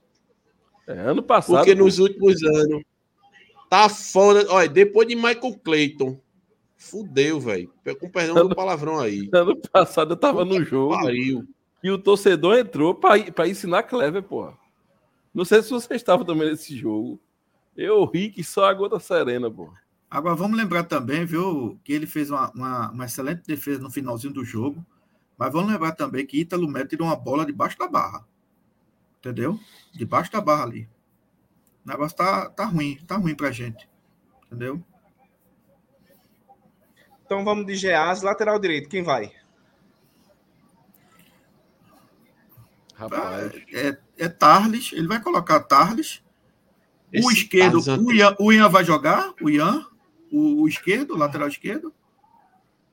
É, ano passado. Porque nos últimos anos tá foda. Olha, depois de Michael Clayton, fudeu, velho. Com perdão do palavrão aí. Ano passado eu tava no Puta jogo Pariu. e o torcedor entrou pra, pra ensinar Clever, porra. Não sei se você estava também nesse jogo. Eu ri que só a gota serena, porra. Agora vamos lembrar também, viu, que ele fez uma, uma, uma excelente defesa no finalzinho do jogo. Mas vamos lembrar também que Ítalo Melo tirou uma bola debaixo da barra. Entendeu? Debaixo da barra ali. O negócio tá, tá ruim, tá ruim pra gente. Entendeu? Então vamos de Geazi, lateral direito, quem vai? Rapaz. É, é Tarles, ele vai colocar Tarles. o Esse esquerdo, Tarzan- o Ian, o Ian vai jogar, o Ian, o, o esquerdo, o lateral esquerdo.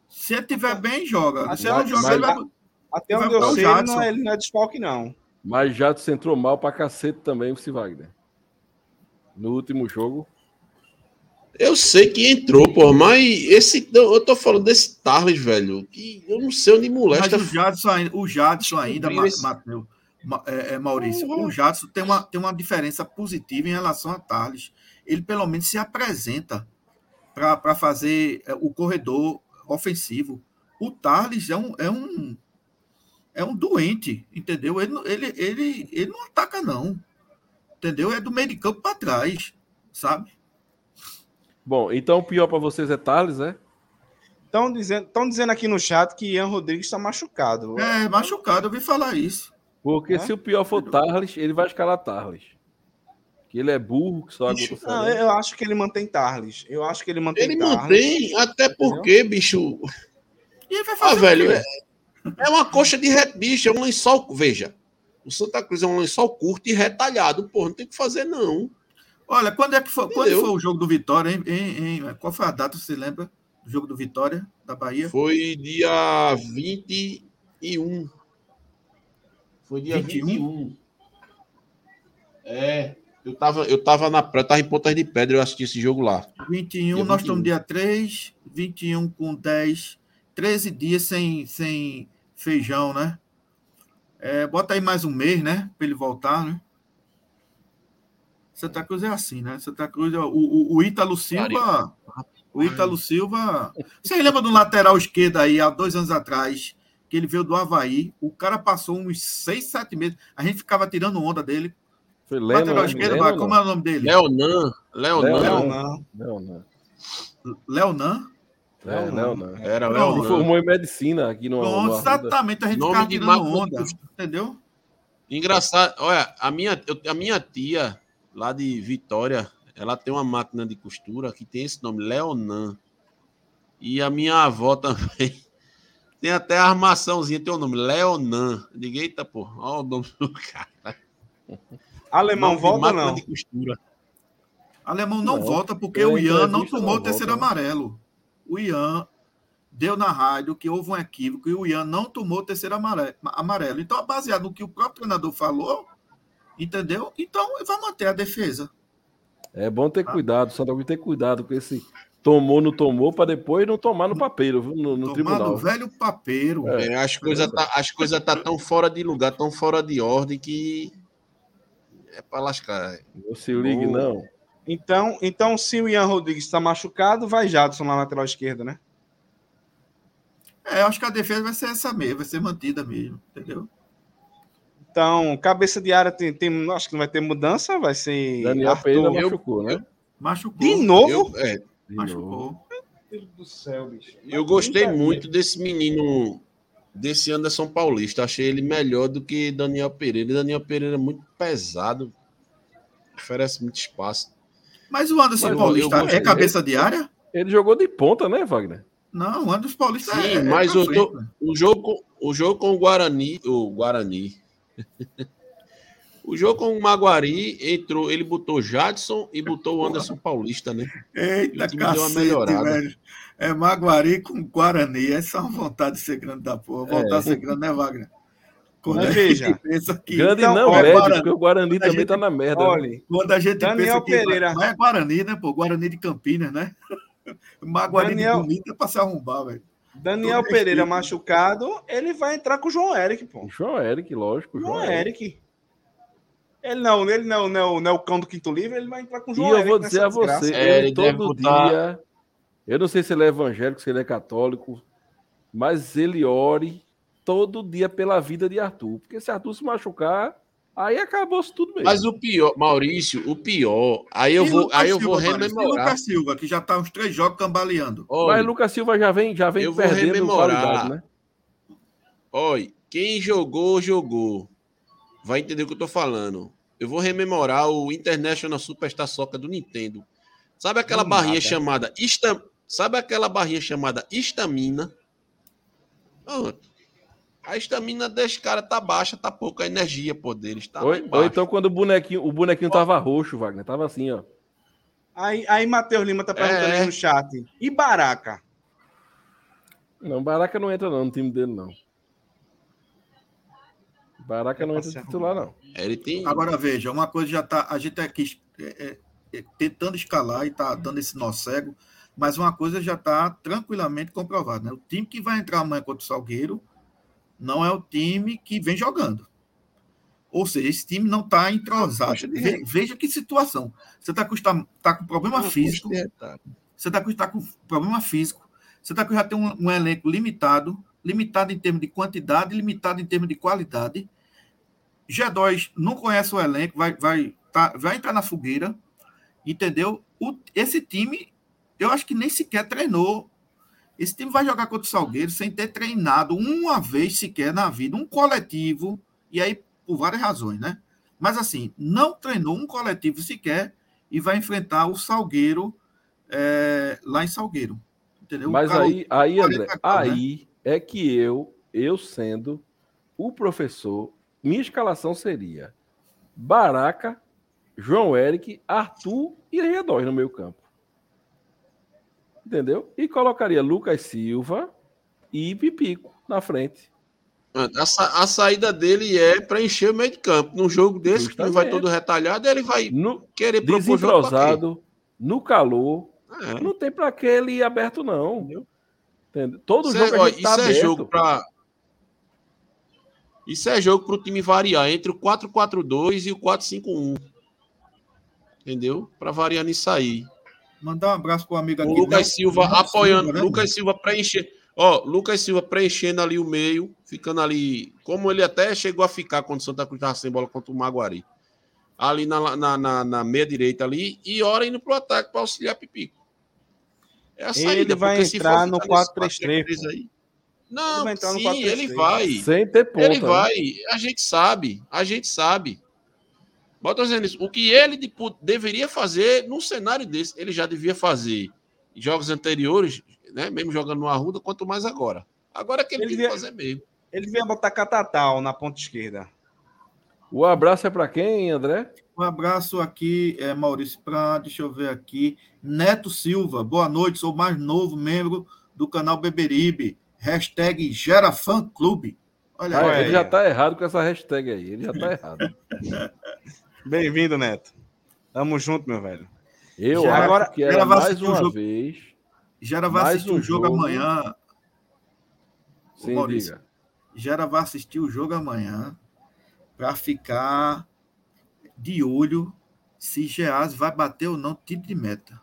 Se ele tiver bem, joga. Se ele não Mas- jogar, ele vai. Até onde eu o sei, ele não, é, ele não é desfalque, não. Mas Jadson entrou mal pra cacete também, o Wagner. No último jogo. Eu sei que entrou, pô, mas esse. Eu tô falando desse Tarles, velho. Que eu não sei onde Mas molesta. o Jadson, ainda- o Jadson ainda, esse- Mateu, Ma- é, é, Maurício, Uhum. o Jadson tem uma, tem uma diferença positiva em relação a Tarles. Ele pelo menos se apresenta para fazer é, o corredor ofensivo. O Tarles é um, é um, é um doente, entendeu? Ele, não- ele, ele, ele não ataca, não. Entendeu? É do meio de campo para trás, sabe? Bom, então o pior pra vocês é Thales, é? Estão dizendo, tão dizendo aqui no chat que Ian Rodrigues está machucado. É, machucado, eu vi falar isso. Porque É? se o pior for Tarles, ele vai escalar Tarles. Que ele é burro, que só Bicho, não, eu acho que ele mantém Tarles. Eu acho que ele mantém Ele Tarles. mantém, até porque, bicho. E ele vai Ah, fazer o velho, é, é uma coxa de reto, bicho. É um lençol. Veja, o Santa Cruz é um lençol curto e retalhado. Pô, não tem o que fazer, não. Olha, quando é que foi, quando foi o jogo do Vitória, hein, hein, hein? Qual foi a data, você lembra? Do jogo do Vitória, da Bahia? Foi dia 21. Foi dia 21? 21. É. Eu tava, eu tava na praia, tava em Pontas de Pedra, eu assisti esse jogo lá. 21, Dia nós 21. estamos dia 3, 21 com 10, 13 dias sem, sem feijão, né? É, bota aí mais um mês, né? Para ele voltar, né? Santa Cruz é assim, né? Santa Cruz, o, o, o Ítalo Silva. O Ítalo Silva. Você lembra do lateral esquerdo aí, há dois anos atrás, que ele veio do Havaí? O cara passou uns seis, sete meses. A gente ficava tirando onda dele. Foi Leno, lateral né? esquerdo, Leno, vai, não? como é o nome dele? Leonan, Leonan. Leonan. Não, não. Não, não. Leonan? É, não, não. Era Não, Ele Leonan. formou em medicina aqui no. Pronto, exatamente, a gente Nome ficava de tirando onda, entendeu? Engraçado, olha, a minha, eu- a minha tia, lá de Vitória, ela tem uma máquina de costura que tem esse nome, Leonan. E a minha avó também. Tem até a armaçãozinha, tem o nome, Leonan. Eu digo, eita, pô, olha o nome do cara. Alemão Nome volta não? de costura. Alemão não, Não, volta porque o Ian não tomou não o terceiro volta, né? amarelo. O Ian deu na rádio que houve um equívoco e o Ian não tomou o terceiro amare- amarelo. Então, baseado no que o próprio treinador falou, entendeu? Então, ele vai manter a defesa. É bom ter cuidado, só tem que ter cuidado com esse tomou, não tomou, para depois não tomar no papeiro, viu? no, no Tomar tribunal. no velho papeiro. É. É, as coisas tá, as coisas tá tão fora de lugar, tão fora de ordem que é pra lascar. Não se ligue, não. Então, então, se o Ian Rodrigues está machucado, vai Jadson na lateral esquerda, né? É, eu acho que a defesa vai ser essa mesmo, vai ser mantida mesmo, entendeu? Então, cabeça de área tem, tem acho que não vai ter mudança, vai ser Daniel Arthur. Pereira machucou, né? Machucou. De novo? Eu, é, De novo. Machucou. Deus do céu, bicho. eu gostei muito desse menino, desse Anderson Paulista. Achei ele melhor do que Daniel Pereira. Daniel Pereira é muito pesado, oferece muito espaço. Mas o Anderson Mas Paulista é cabeça de área? Ele jogou de ponta, né, Wagner? Não, o Anderson Paulista Sim, é. é mas frente, né? O jogo, o jogo com o Guarani, o Guarani. O jogo com o Maguari entrou, ele botou Jadson e botou o Anderson Paulista, né? Eita, o time deu uma cacete, melhorada. velho. É Maguari com Guarani. Essa é uma vontade de ser grande da porra. Voltar a ser grande, né, Wagner? Quando Mas a veja, gente pensa que. Grande Então, não, Guarani- porque o Guarani também gente- tá na merda. né? Olha, Quando a gente Daniel pensa que. Pereira. Mas é Guarani, né, pô? Guarani de Campinas, né? Maguari Daniel- de bonito é pra se arrombar, velho. Daniel Pereira machucado, ele vai entrar com o João Eric, pô. João Eric, lógico. João João Eric. Eric. Ele não, ele não, não, não é o cão do quinto livro, ele vai entrar com o E João eu Eric vou nessa dizer a desgraça. você, É, ele todo botar- dia. Eu não sei se ele é evangélico, se ele é católico, mas ele ore todo dia pela vida de Arthur. Porque se Arthur se machucar, aí acabou-se tudo mesmo. Mas o pior, Maurício, o pior, aí eu E vou, Lucas aí eu vou Silva? E rememorar. Lucas Silva, que já tá uns três jogos cambaleando. Olha, Mas Lucas Silva já vem, já vem Eu vou rememorar. qualidade, né? olha, quem jogou, jogou. Vai entender o que eu tô falando. Eu vou rememorar o International Superstar Soccer do Nintendo. Sabe aquela Do barrinha nada. chamada Esta... Sabe aquela barrinha chamada estamina? Pronto. A estamina desse cara tá baixa, tá pouca a energia pô, deles, tá lá ou, ou embaixo. então quando o bonequinho, o bonequinho tava roxo, Wagner, tava assim, ó. Aí, aí Matheus Lima tá perguntando É. aí no chat. E Baraca? Não, Baraca não entra não no time dele, não. Baraca não entra titular, não. Ele tem. Agora veja, uma coisa já tá. A gente tá aqui é, é, é, tentando escalar e tá dando esse nó cego, mas uma coisa já tá tranquilamente comprovada. Né? O time que vai entrar amanhã contra o Salgueiro não é o time que vem jogando. Ou seja, esse time não está entrosado. Ve- Veja que situação. Você está com, tá, tá com problema físico. tá. Você está com, tá com problema físico. Você está com já tem um, um elenco limitado, limitado em termos de quantidade, limitado em termos de qualidade. G2 não conhece o elenco, vai, vai, tá, vai entrar na fogueira, entendeu? O- esse time, eu acho que nem sequer treinou. Esse time vai jogar contra o Salgueiro sem ter treinado uma vez sequer na vida, um coletivo, e aí por várias razões, né? Mas assim, não treinou um coletivo sequer e vai enfrentar o Salgueiro é, lá em Salgueiro. Entendeu? Mas cara- aí, aí, 40 André, graus, né? aí é que eu, eu sendo o professor, minha escalação seria Baraca, João Eric, Arthur e Redóis no meio campo. Entendeu? E colocaria Lucas Silva e Pipico na frente. A, a saída dele é para encher o meio de campo. Num jogo desse, que não vai Justamente. todo retalhado, ele vai No, querer propor jogo no calor, É. não tem para que ele ir aberto, não. Entendeu? Entendeu? Todo Isso, jogo é, ó, tá isso é aberto. jogo para Isso é jogo para o time variar entre o 4-4-2 e o 4-5-1. Entendeu? Para variar nisso aí. Mandar um abraço para o amigo aqui. O Lucas Silva apoiando, Silva, né? Lucas Silva preencher. Ó, Lucas Silva preenchendo ali o meio, ficando ali, como ele até chegou a ficar quando o Santa Cruz estava sem bola contra o Maguari. Ali na, na, na, na meia direita ali, e hora indo pro ataque para auxiliar Pipico. É a Ele saída, vai porque se for entrar no ficar nesse 4-3-3, 4-3-3 aí. Ele Não, vai entrar no sim, 4-3-3. ele vai. Sem ter ponta. Ele né? vai, a gente sabe, a gente sabe. Mas eu tô dizendo isso, o que ele deveria fazer num cenário desse, ele já devia fazer em jogos anteriores, né? Mesmo jogando no Arruda, quanto mais agora. Agora é que ele, Ele tem que devia- fazer mesmo. Ele devia botar Catatal na ponta esquerda. O abraço é para quem, André? Um abraço aqui, é, Maurício, para, deixa eu ver aqui, Neto Silva. Boa noite, sou o mais novo membro do canal Beberibe. Hashtag GeraFãClube. Olha Ah, Olha ele aí. já tá errado com essa hashtag aí. Ele já tá errado. Bem-vindo, Neto. Tamo junto, meu velho. Eu Já- acho agora- que era vai mais uma jogo. vez. Gera vai Mais assistir um o jogo, jogo. amanhã. Sim, Maurício. diga. Gera vai assistir o jogo amanhã para ficar de olho se Geás vai bater ou não tiro de meta.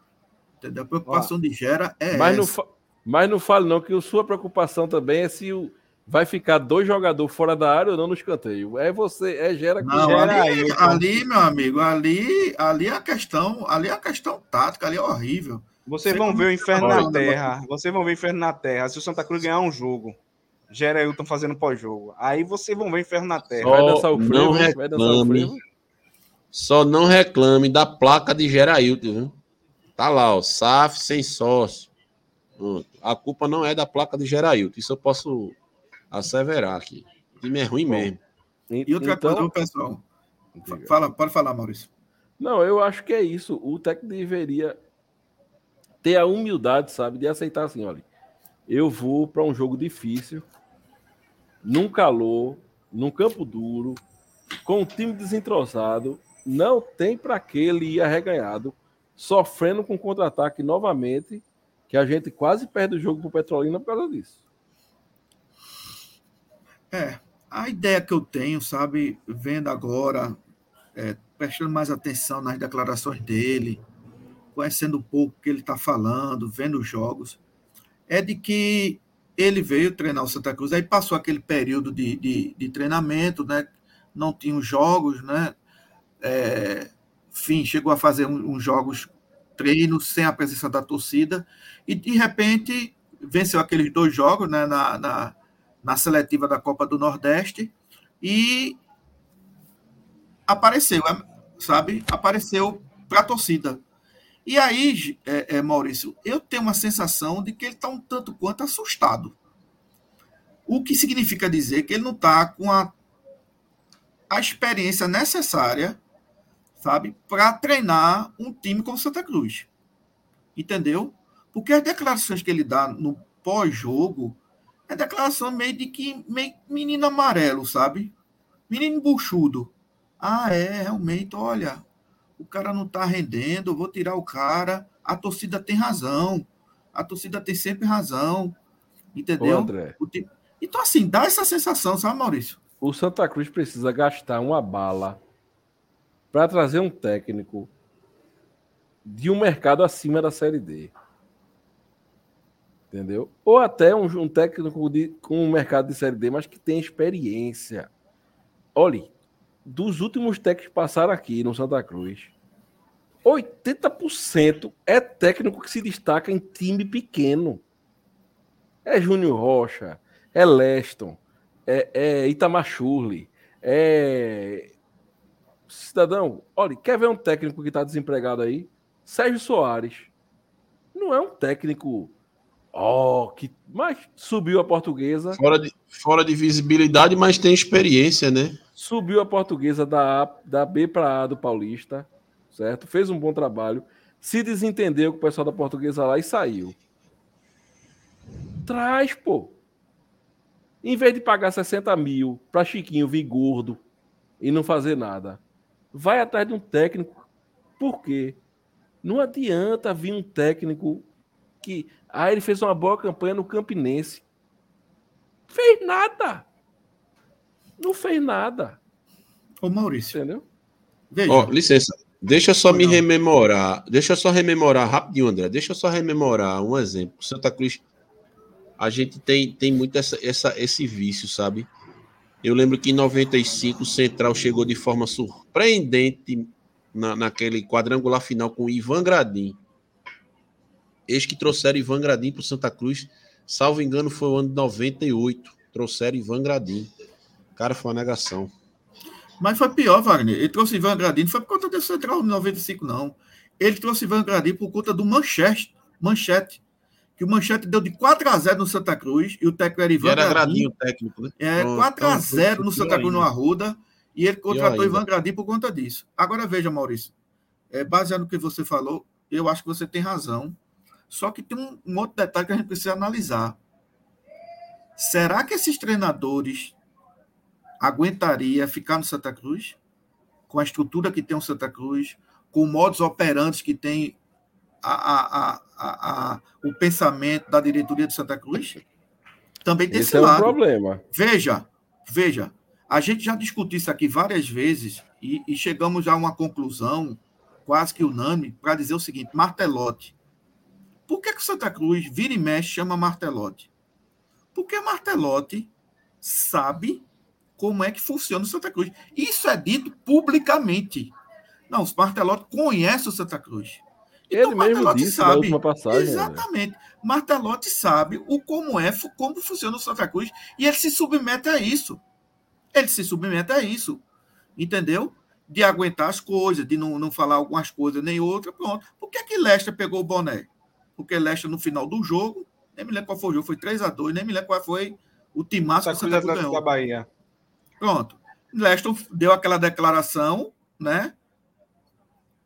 Entendeu? A preocupação de Gera é Mas não, essa. fa- mas não fale não que a sua preocupação também é se o, vai ficar dois jogadores fora da área ou não no escanteio. É você, é gera que Não, Gera ali, Ailton. ali, meu amigo, ali, ali é a questão, ali é a questão tática, ali é horrível. Vocês vão ver o inferno na terra. Vocês vão ver o inferno na terra. Se o Santa Cruz ganhar um jogo, Gera Hilton fazendo pós-jogo. Aí vocês vão ver o inferno na terra. vai Ó, dançar o não frevo, vai dançar o reclame. frevo. Só não reclame da placa de Gerailton, viu? Tá lá, ó, SAF sem sócio. A culpa não é da placa de Gerailton. Isso eu posso asseverar aqui. O time é ruim mesmo. E outra então, coisa, pessoal, diga. fala, pode falar, Maurício. Não, eu acho que é isso. O técnico deveria ter a humildade, sabe, de aceitar assim, olha, eu vou para um jogo difícil, num calor, num campo duro, com um time desentrosado, não tem para que ele ir arreganhado, sofrendo com contra-ataque novamente, que a gente quase perde o jogo pro Petrolina por causa disso. É, a ideia que eu tenho, sabe, vendo agora, é, prestando mais atenção nas declarações dele, conhecendo um pouco o que ele está falando, vendo os jogos, é de que ele veio treinar o Santa Cruz, aí passou aquele período de, de, de treinamento, né? Não tinha os jogos, né? É, enfim, chegou a fazer uns um, jogos treinos sem a presença da torcida, e de repente venceu aqueles dois jogos né, na, na, na seletiva da Copa do Nordeste e apareceu, sabe? Apareceu para a torcida. E aí, é, é, Maurício, eu tenho uma sensação de que ele está um tanto quanto assustado. O que significa dizer que ele não está com a, a experiência necessária, sabe, para treinar um time como Santa Cruz. Entendeu? Porque as declarações que ele dá no pós-jogo é declaração meio de que meio menino amarelo, sabe? Menino buchudo. Ah, é, realmente, olha, o cara não tá rendendo, vou tirar o cara. A torcida tem razão. A torcida tem sempre razão. Entendeu? Ô, André. Então, assim, dá essa sensação, sabe, Maurício? O Santa Cruz precisa gastar uma bala para trazer um técnico de um mercado acima da Série D. Entendeu? Ou até um, um técnico de, com um mercado de Série D, mas que tem experiência. Olhe, dos últimos técnicos que passaram aqui no Santa Cruz, 80% é técnico que se destaca em time pequeno. É Júnior Rocha, é Leston, é, é Itamar Churli, é. Cidadão, olha, quer ver um técnico que está desempregado aí? Sérgio Soares. Não é um técnico. Oh, que. Mas subiu a portuguesa. Fora de, fora de visibilidade, mas tem experiência, né? Subiu a portuguesa da, A, da B para A do Paulista, certo? Fez um bom trabalho. Se desentendeu com o pessoal da portuguesa lá e saiu. Traz, pô. Em vez de pagar 60 mil para Chiquinho vir gordo e não fazer nada, vai atrás de um técnico. Por quê? Não adianta vir um técnico que. Ah, ele fez uma boa campanha no Campinense. Fez nada. Não fez nada. Ô, Maurício. Entendeu? Veja. Ó, licença. Deixa eu só me rememorar. Deixa eu só rememorar rapidinho, André. Deixa eu só rememorar um exemplo. Santa Cruz a gente tem, tem muito essa, essa, esse vício, sabe? Eu lembro que em 95 o Central chegou de forma surpreendente na, naquele quadrangular final com o Ivan Gradim. Eis que trouxeram Ivan Gradim para o Santa Cruz. Salvo engano, foi o ano de 98. Trouxeram Ivan Gradim. Cara, foi uma negação. Mas foi pior, Wagner. Ele trouxe Ivan Gradim, não foi por conta do Central de 95, não. Ele trouxe Ivan Gradim por conta do Manchete. Manchete que o Manchete deu de 4 a 0 no Santa Cruz e o técnico era Ivan era Gradim. Gradinho técnico, né? É, 4 a 0 no Santa Cruz no Arruda e ele contratou Ivan Gradim por conta disso. Agora veja, Maurício, é, baseado no que você falou, eu acho que você tem razão. Só que tem um, um outro detalhe que a gente precisa analisar. Será que esses treinadores aguentaria ficar no Santa Cruz com a estrutura que tem o Santa Cruz, com modos operantes que tem a, a, a, a, o pensamento da diretoria de Santa Cruz? Também tem esse, Esse é um lado. problema. Veja, veja, a gente já discutiu isso aqui várias vezes e, e chegamos a uma conclusão quase que unânime para dizer o seguinte: Martelote. Por que, que o Santa Cruz vira e mexe chama Martelote? Porque Martelote sabe como é que funciona o Santa Cruz. Isso é dito publicamente. Não, o Martelotti conhece o Santa Cruz. Ele mesmo disse na última passagem. né? Exatamente. Martelotti sabe o como é, como funciona o Santa Cruz e ele se submete a isso. Ele se submete a isso. Entendeu? De aguentar as coisas, de não, não falar algumas coisas nem outra, pronto. Por que que Lester pegou o boné? Porque Lester, no final do jogo, nem me lembro qual foi o jogo, foi 3 a 2 nem me lembro qual foi o timaço que Santa Cruz ganhou. da Bahia. Pronto. Leston deu aquela declaração, né?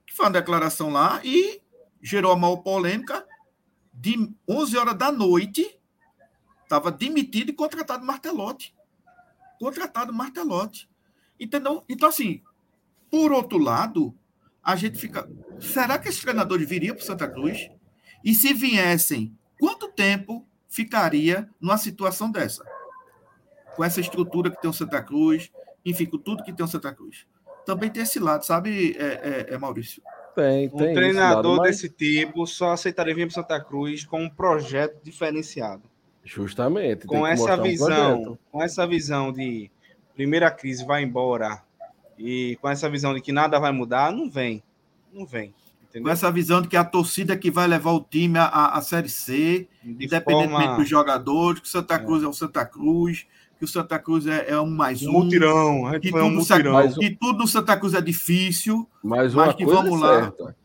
Que foi uma declaração lá e gerou a maior polêmica. De 11 horas da noite, estava demitido e contratado Martelotti. Contratado Martelotti. Entendeu? Então, assim, por outro lado, a gente fica. Será que esses treinadores viriam para Santa Cruz? E se viessem, quanto tempo ficaria numa situação dessa? com essa estrutura que tem o Santa Cruz, enfim, com tudo que tem o Santa Cruz. Também tem esse lado, sabe, é, é, é Maurício? Tem, Um tem. esse treinador lado, mas- desse tipo só aceitaria vir para Santa Cruz com um projeto diferenciado. Justamente. Com essa um visão, projeto. com essa visão de primeira crise vai embora e com essa visão de que nada vai mudar, não vem. Não vem. Com Entendeu? essa visão de que a torcida que vai levar o time à, à, Série C, De independentemente forma- dos jogadores, que o Santa Cruz é, o Santa Cruz, que o Santa Cruz é, é um mais um um. mutirão. Que um tudo, Sa- mutirão. Mas- que tudo no Santa Cruz é difícil. Mas Mas uma que coisa vamos é lá. certa.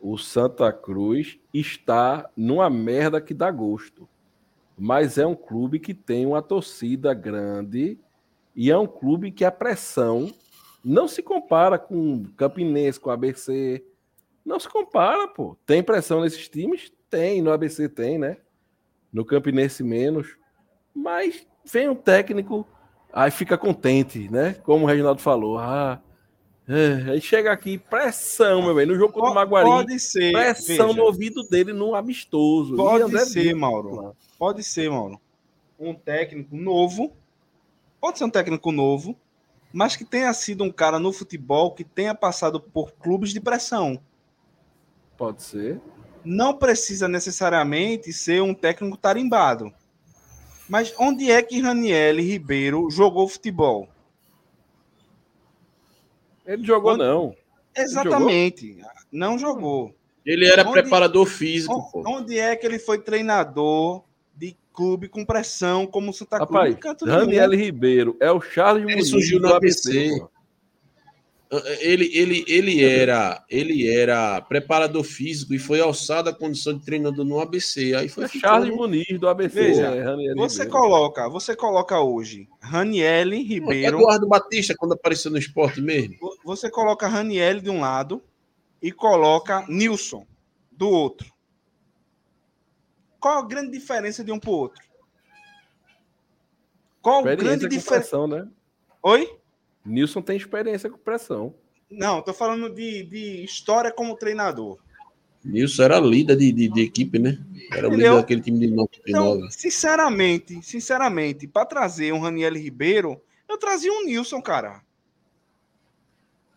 O Santa Cruz está numa merda que dá gosto. Mas é um clube que tem uma torcida grande e é um clube que a pressão não se compara com Campinense, com ABC. Não se compara, pô. Tem pressão nesses times? Tem. No ABC tem, né? No Campinense menos. Mas vem um técnico, aí fica contente, né? Como o Reginaldo falou. Ah, é, aí chega aqui, pressão, meu bem. No jogo contra o Maguari, Pode ser. pressão veja, no ouvido dele no amistoso. Pode ser, Mauro. lá. Pode ser, Mauro. Um técnico novo. Pode ser um técnico novo, mas que tenha sido um cara no futebol que tenha passado por clubes de pressão. Pode ser. Não precisa necessariamente ser um técnico tarimbado. Mas onde é que Raniel Ribeiro jogou futebol? Ele jogou, Onde- não. Exatamente. Não jogou. Ele era Onde- preparador físico, pô. Onde é que ele foi treinador de clube com pressão como o Santa Cruz? Rapaz. Raniel Ribeiro é o Charles Ele Muniz surgiu do no ABC. pô. Ele, ele, ele, era, ele era preparador físico e foi alçado à condição de treinador no ABC. Aí foi É Charles Muniz do ABC. Veja, é Raniel Você Ribeiro. coloca, você coloca hoje Raniel Ribeiro, Eduardo Batista, quando apareceu no esporte mesmo. vo- você coloca Raniel de um lado e coloca Nilson do outro. Qual a grande diferença de um para o outro? Qual a grande diferença? né? Oi? Nilson tem experiência com pressão. Não, tô falando de, de história como treinador. Nilson era líder de, de, de equipe, né? Era o líder daquele time de 99. Então, sinceramente, sinceramente, para trazer um Raniel Ribeiro, eu trazia um Nilson, cara.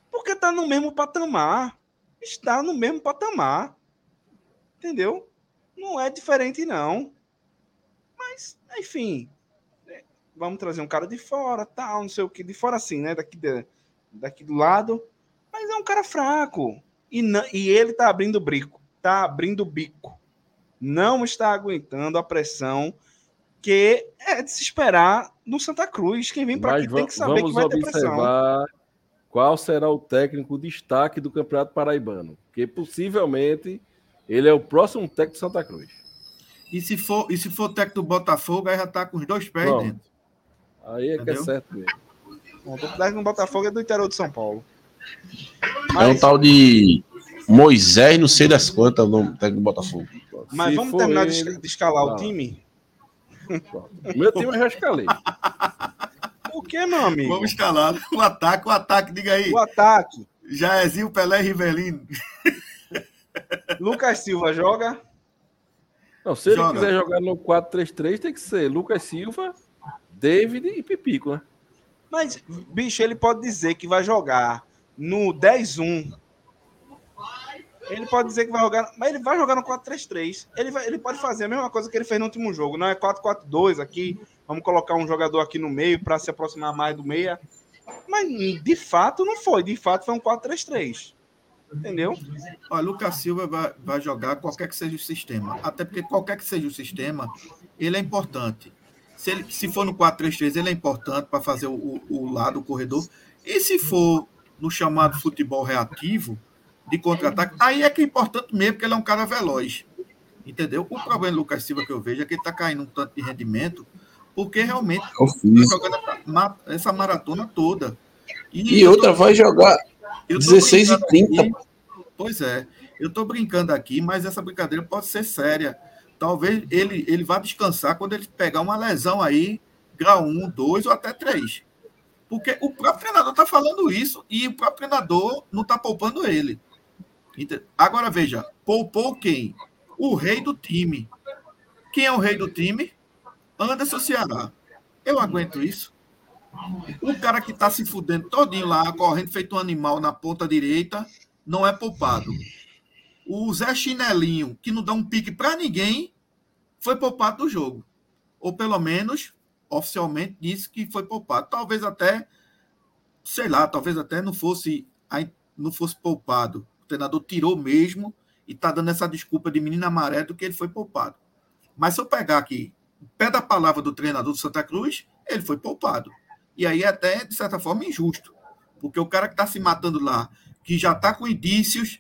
Porque tá no mesmo patamar. Está no mesmo patamar. Entendeu? Não é diferente, não. Mas, enfim. Vamos trazer um cara de fora, tal, não sei o que. De fora assim, né? Daqui, de- daqui do lado. Mas é um cara fraco. E, não- e ele tá abrindo o bico. Tá abrindo o bico não está aguentando a pressão que é de se esperar no Santa Cruz. Quem vem para aqui tem que saber que vai ter pressão. observar qual será o técnico destaque do Campeonato Paraibano. Porque possivelmente ele é o próximo técnico de Santa Cruz. E se for, e se for técnico do Botafogo, aí já tá com os dois pés Pronto. dentro. Aí é que é Entendeu? certo mesmo. Bom, o técnico no Botafogo é do interior de São Paulo. É um Mas, tal de Moisés, não sei das quantas, o nome do técnico do Botafogo. mas Se vamos terminar de, ele- de escalar o Tá. time? Meu time eu já escalei. O que, meu amigo? Vamos escalar o ataque, o ataque, diga aí. O ataque. Jairzinho, Pelé e Rivelino. Lucas Silva joga? Não, se ele Joga. quiser jogar no 4-3-3, tem que ser Lucas Silva, David e Pipico, né? Mas, bicho, ele pode dizer que vai jogar no 10-1. Ele pode dizer que vai jogar, mas ele vai jogar no 4-3-3. Ele, vai- ele pode fazer a mesma coisa que ele fez no último jogo. Não é 4-4-2 aqui. Vamos colocar um jogador aqui no meio para se aproximar mais do meia. Mas de fato não foi. De fato foi um 4-3-3. Entendeu? Olha, Lucas Silva vai, vai jogar qualquer que seja o sistema. Até porque qualquer que seja o sistema, ele é importante. Se, ele, se for no 4-3-3, ele é importante para fazer o, o- lado, o corredor. E se for no chamado futebol reativo, de contra-ataque, aí é que é importante mesmo, porque ele é um cara veloz. Entendeu? O problema do Lucas Silva que eu vejo é que ele está caindo um tanto de rendimento, porque realmente Eu tá fiz. jogando essa ma- essa maratona toda. E eu outra tô- vai jogar eu tô 16 e brincando 30. aqui. Pois é. Eu estou brincando aqui, mas essa brincadeira pode ser séria. Talvez ele, ele vá descansar quando ele pegar uma lesão aí, grau 1, 2 ou até 3. Porque o próprio treinador está falando isso e o próprio treinador não está poupando ele. Agora veja, poupou quem? O rei do time. Quem é o rei do time? Anderson Ceará. Eu aguento isso. O cara que tá se fudendo todinho lá, correndo feito um animal na ponta direita, não é poupado. O Zé Chinelinho, que não dá um pique para ninguém, foi poupado do jogo. Ou pelo menos, oficialmente, disse que foi poupado. Talvez até, sei lá, talvez até não fosse, não fosse poupado. O treinador tirou mesmo e tá dando essa desculpa de menina amarela do que ele foi poupado. Mas se eu pegar aqui, pé da palavra do treinador do Santa Cruz, ele foi poupado. E aí é até, de certa forma, injusto. Porque o cara que está se matando lá, que já está com indícios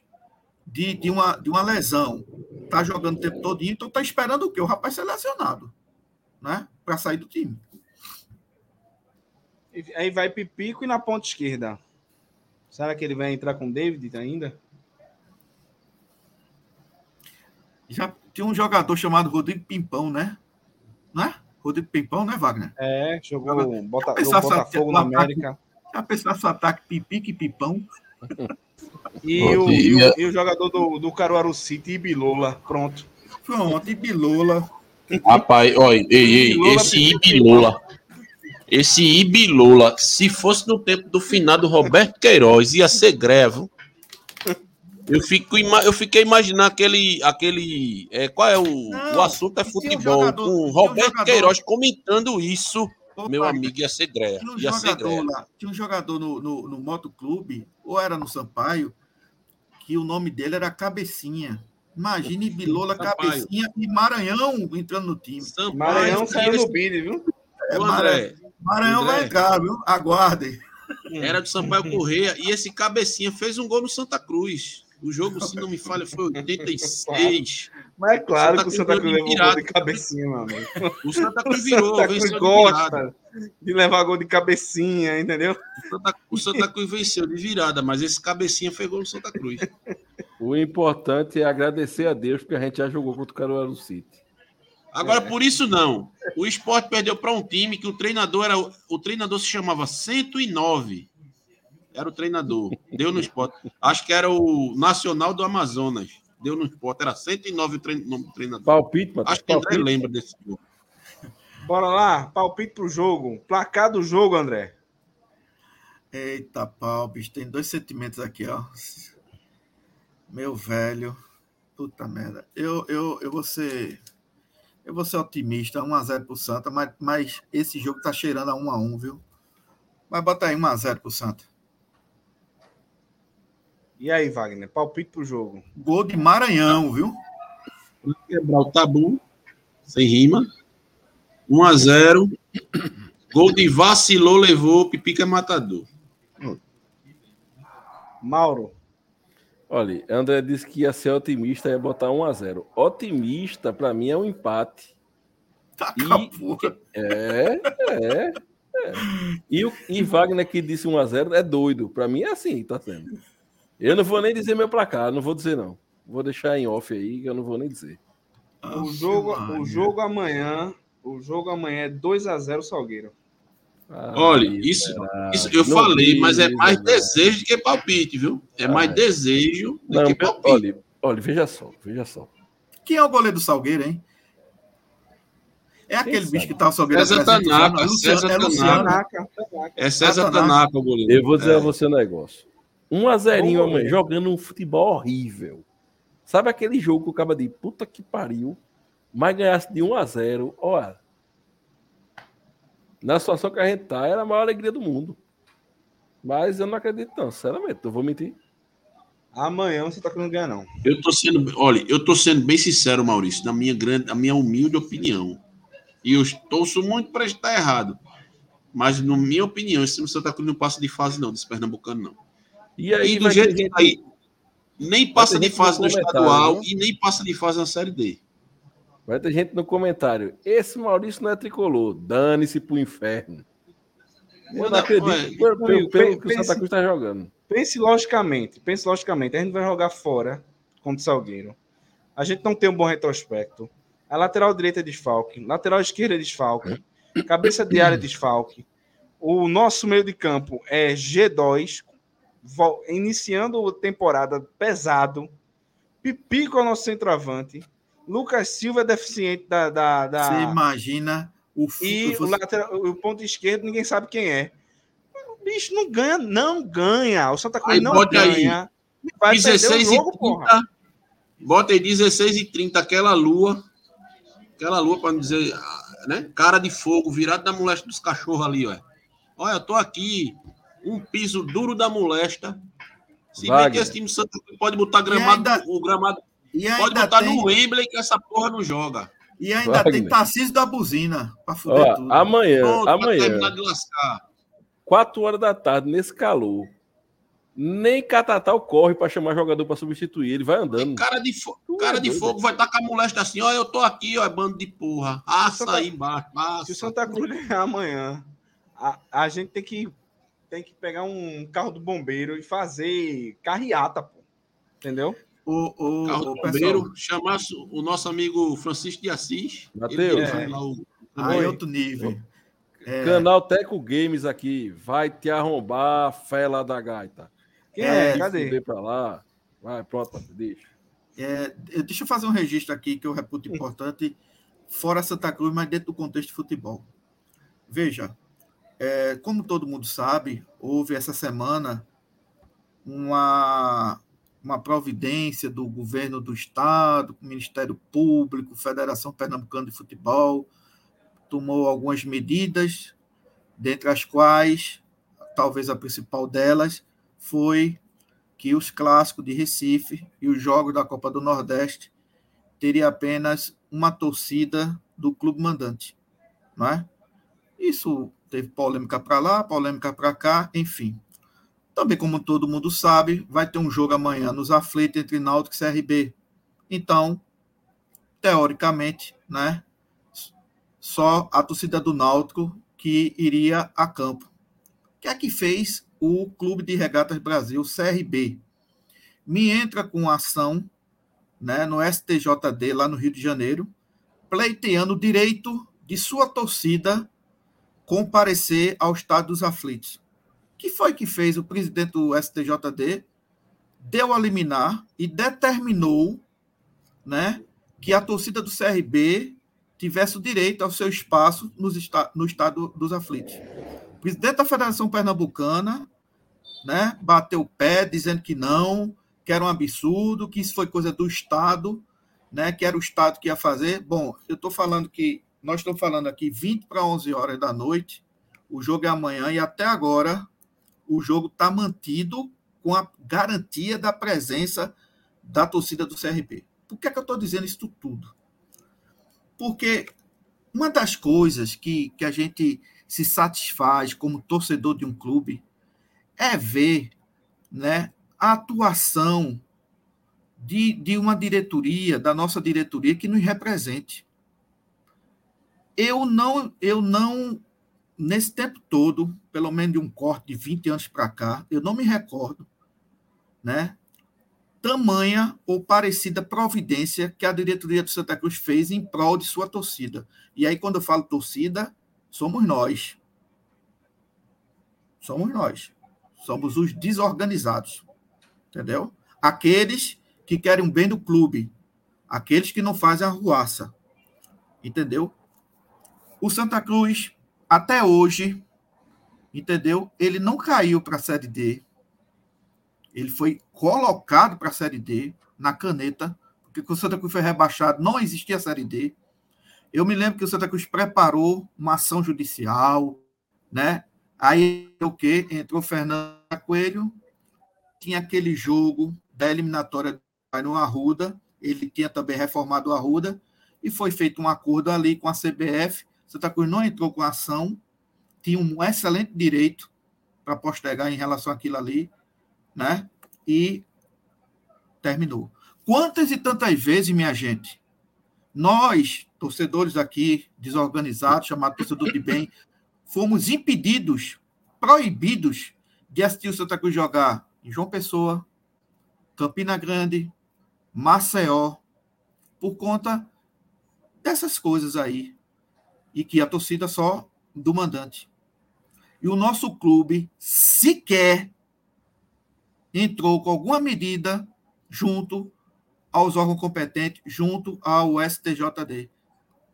de, de, uma, de uma lesão, está jogando o tempo todo, então está esperando o quê? O rapaz ser lesionado, né? Para sair do time. Aí vai Pipico e na ponta esquerda. Será que ele vai entrar com o David ainda? Já tinha um jogador chamado Rodrigo Pimpão, né? Né? Rodrigo Pimpão, né, Wagner? É, jogou Agora, Bota, se Botafogo na América. Já pensasse o ataque Pipique e Pipão? E, o, e- o- e o jogador do, do Caruaru City, Ibilola. Pronto. Pronto, e Bilola. Rapaz, olha, ei, ei, Ibilola, esse Ibilola. Esse Ibilola, se fosse no tempo do finado Roberto Queiroz, ia ser greve. Eu, fico, eu fiquei imaginando aquele. aquele é, qual é o. Não, o assunto é tinha um futebol. jogador- com um Roberto jogador- Queiroz comentando isso. Ô, Meu amigo, ia ser greve. Tinha um Ia jogador lá, tinha um jogador no, no, no motoclube, ou era no Sampaio, que o nome dele era Cabecinha. Imagine Bilola, Sampaio. Cabecinha e Maranhão entrando no time. Sampaio, Maranhão saiu no bid, viu? É, Ô, Maranhão, André, Maranhão vai entrar, viu? Aguardem. Era do Sampaio Correia e esse cabecinha fez um gol no Santa Cruz. O jogo, se não me falha, foi 86. Mas é claro Santa que o Santa Cruz levou de gol de cabecinha, amigo. O Santa Cruz O virou, Santa Cruz venceu de virada. gosta de levar gol de cabecinha, entendeu? O Santa, o Santa Cruz venceu de virada, mas esse cabecinha foi gol no Santa Cruz. O importante é agradecer a Deus, porque a gente já jogou contra o Caruaru City. Agora, por isso não. O esporte perdeu para um time que o treinador era. O treinador se chamava 109. Era o treinador. Deu no esporte. Acho que era o Nacional do Amazonas. Deu no esporte. Era 109 o trein- nome treinador. Palpite, mano. Acho que André palpite. lembra desse jogo. Bora lá, palpite pro jogo. Placar do jogo, André. Eita, pau, bicho, tem dois sentimentos aqui, ó. Meu velho. Puta merda. Eu, eu, eu vou ser. Eu vou ser otimista, 1x0 pro Santa, mas, mas esse jogo tá cheirando a 1x1, viu? Mas bota aí 1x0 pro Santa. E aí, Wagner? Palpite pro jogo. Gol de Maranhão, viu? Quebrar o tabu. Sem rima. 1 a 0 Gol de vacilou, levou. Pipica é matador. Mauro. Olha, André disse que ia ser otimista e ia botar 1x0. Otimista, pra mim, é um empate. Tá E- a. É, é. é. E, o, e Wagner que disse 1x0 é doido. Pra mim é assim, tá sendo. Eu não vou nem dizer meu placar, não vou dizer não. Vou deixar em off aí, que eu não vou nem dizer. O jogo, o jogo amanhã, o jogo amanhã é 2 a 0 Salgueiro. Ah, Olha, isso, isso eu Não falei, mas é diz, mais André. desejo do que palpite, viu? É mais Ah. desejo do Não, que palpite. olha, Olha, veja só, veja só. Quem é o goleiro do Salgueiro, hein? É aquele sabe? bicho que tá o Salgueiro César. Tanaka, É Luciano- César é. Tanaka. É César Ah, Tanaka. Tanaka, o goleiro. Eu vou dizer É. a você um negócio. 1 a 0 Bom amanhã, goleiro. jogando um futebol horrível. Sabe aquele jogo que o cara de puta que pariu, mas ganhasse de 1 a 0 olha. Na situação que a gente tá, era a maior alegria do mundo. Mas eu não acredito, não, sinceramente, eu vou mentir. Amanhã você tá querendo ganhar, não. Eu tô sendo, olha, eu tô sendo bem sincero, Maurício, na minha grande, a minha humilde opinião. E eu torço muito para estar errado. Mas, na minha opinião, esse Santa Cruz não passa de fase, não, desse Pernambucano, não. E aí, E do vai jeito que gente- tá aí, nem passa de fase no estadual né? e nem passa de fase na Série D. vai ter gente no comentário. Esse Maurício não é tricolor. Dane-se pro inferno. Eu não acredito ué, pelo, pelo- pelo que o Santa Cruz tá jogando. Pense logicamente, pense logicamente. A gente vai jogar fora contra o Salgueiro. A gente não tem um bom retrospecto. A lateral direita é desfalque, lateral esquerda é desfalque, cabeça de área é desfalque. O nosso meio de campo é G2, vo- iniciando a temporada pesado. Pipico é o nosso centroavante. Lucas Silva é deficiente da. da, da- Você imagina o e você- o, lateral, o ponto esquerdo, ninguém sabe quem é. O bicho não ganha, não ganha. O Santa Cruz Aí não bota aí, ganha. Vai 16 perder o e jogo, 30. porra. Bota aí 16 e 30, aquela lua. Aquela lua, para não dizer, ah, né? Cara de fogo, virado da molesta dos cachorros ali, ó. Olha, eu tô aqui. Um piso duro da molesta. Se bem Wagner. que esse time do Santa pode botar gramado, ainda- o gramado. E Pode botar tem, no Wembley que essa porra não joga. e ainda Wagner. tem Tarcísio da Buzina pra fuder Ó, tudo. amanhã, Pronto, amanhã, terminar de lascar. 4 horas da tarde, nesse calor. Nem Catatal corre pra chamar jogador pra substituir. Ele vai andando. Cara de, fo- Tu é cara de doido, fogo vai estar com a molesta assim, ó, eu tô aqui, ó, é bando de porra. Assa Santa- aí embaixo, Se o. Santa Cruz ganhar amanhã, a, a gente tem que, tem que pegar um carro do bombeiro e fazer carreata, pô. Entendeu? O, o, Carro do o pessoal, bombeiro, chamar o nosso amigo Francisco de Assis. Mateus. ele É. o- aí é outro nível. É, Canal Teco Games aqui. Vai te arrombar, fela da gaita. Quem É, é? Cadê? Pra lá. Vai, pronto, deixa. é, deixa eu fazer um registro aqui que eu reputo importante, fora Santa Cruz, mas dentro do contexto de futebol. Veja, é, como todo mundo sabe, houve essa semana uma, uma providência do governo do Estado, Ministério Público, Federação Pernambucana de Futebol, tomou algumas medidas, dentre as quais, talvez a principal delas, foi que os clássicos de Recife e os jogos da Copa do Nordeste teria apenas uma torcida do clube mandante, não é? Isso teve polêmica para lá, polêmica para cá, enfim. Também, como todo mundo sabe, vai ter um jogo amanhã nos aflitos entre Náutico e CRB. Então, teoricamente, né, só a torcida do Náutico que iria a campo. O que é que fez o Clube de Regatas Brasil, CRB? Me entra com ação né, no STJD, lá no Rio de Janeiro, pleiteando o direito de sua torcida comparecer ao Estado dos Aflitos. que foi que fez o presidente do STJD? Deu a liminar e determinou né, que a torcida do CRB tivesse o direito ao seu espaço nos esta no Estado dos Aflitos. O presidente da Federação Pernambucana né, bateu o pé dizendo que não, que era um absurdo, que isso foi coisa do Estado, né, que era o Estado que ia fazer. Bom, eu estou falando que nós estamos falando aqui 20 para 11 horas da noite, o jogo é amanhã e até agora o jogo está mantido com a garantia da presença da torcida do CRB. Por que, é que eu estou dizendo isso tudo? Porque uma das coisas que, que a gente se satisfaz como torcedor de um clube é ver né, a atuação de, de uma diretoria, da nossa diretoria, que nos represente. Eu não, eu não, nesse tempo todo, pelo menos de um corte de 20 anos para cá, eu não me recordo, né? Tamanha ou parecida providência que a diretoria do Santa Cruz fez em prol de sua torcida. E aí, quando eu falo torcida, somos nós. Somos nós. Somos os desorganizados. Entendeu? Aqueles que querem o bem do clube, aqueles que não fazem a ruaça. Entendeu? O Santa Cruz, até hoje, entendeu? Ele não caiu para a Série D. Ele foi colocado para a Série D na caneta, porque quando o Santa Cruz foi rebaixado, não existia a Série D. Eu me lembro que o Santa Cruz preparou uma ação judicial, né? Aí o que? Entrou Fernando Coelho, tinha aquele jogo da eliminatória no Arruda, ele tinha também reformado o Arruda, e foi feito um acordo ali com a CBF. Santa Cruz não entrou com ação, tinha um excelente direito para postergar em relação àquilo ali, né? E terminou. Quantas e tantas vezes, minha gente, nós, torcedores aqui, desorganizados, chamados torcedor de bem, fomos impedidos, proibidos de assistir o Santa Cruz jogar em João Pessoa, Campina Grande, Maceió, por conta dessas coisas aí. E que a torcida só do mandante. E o nosso clube sequer entrou com alguma medida junto aos órgãos competentes, junto ao STJD.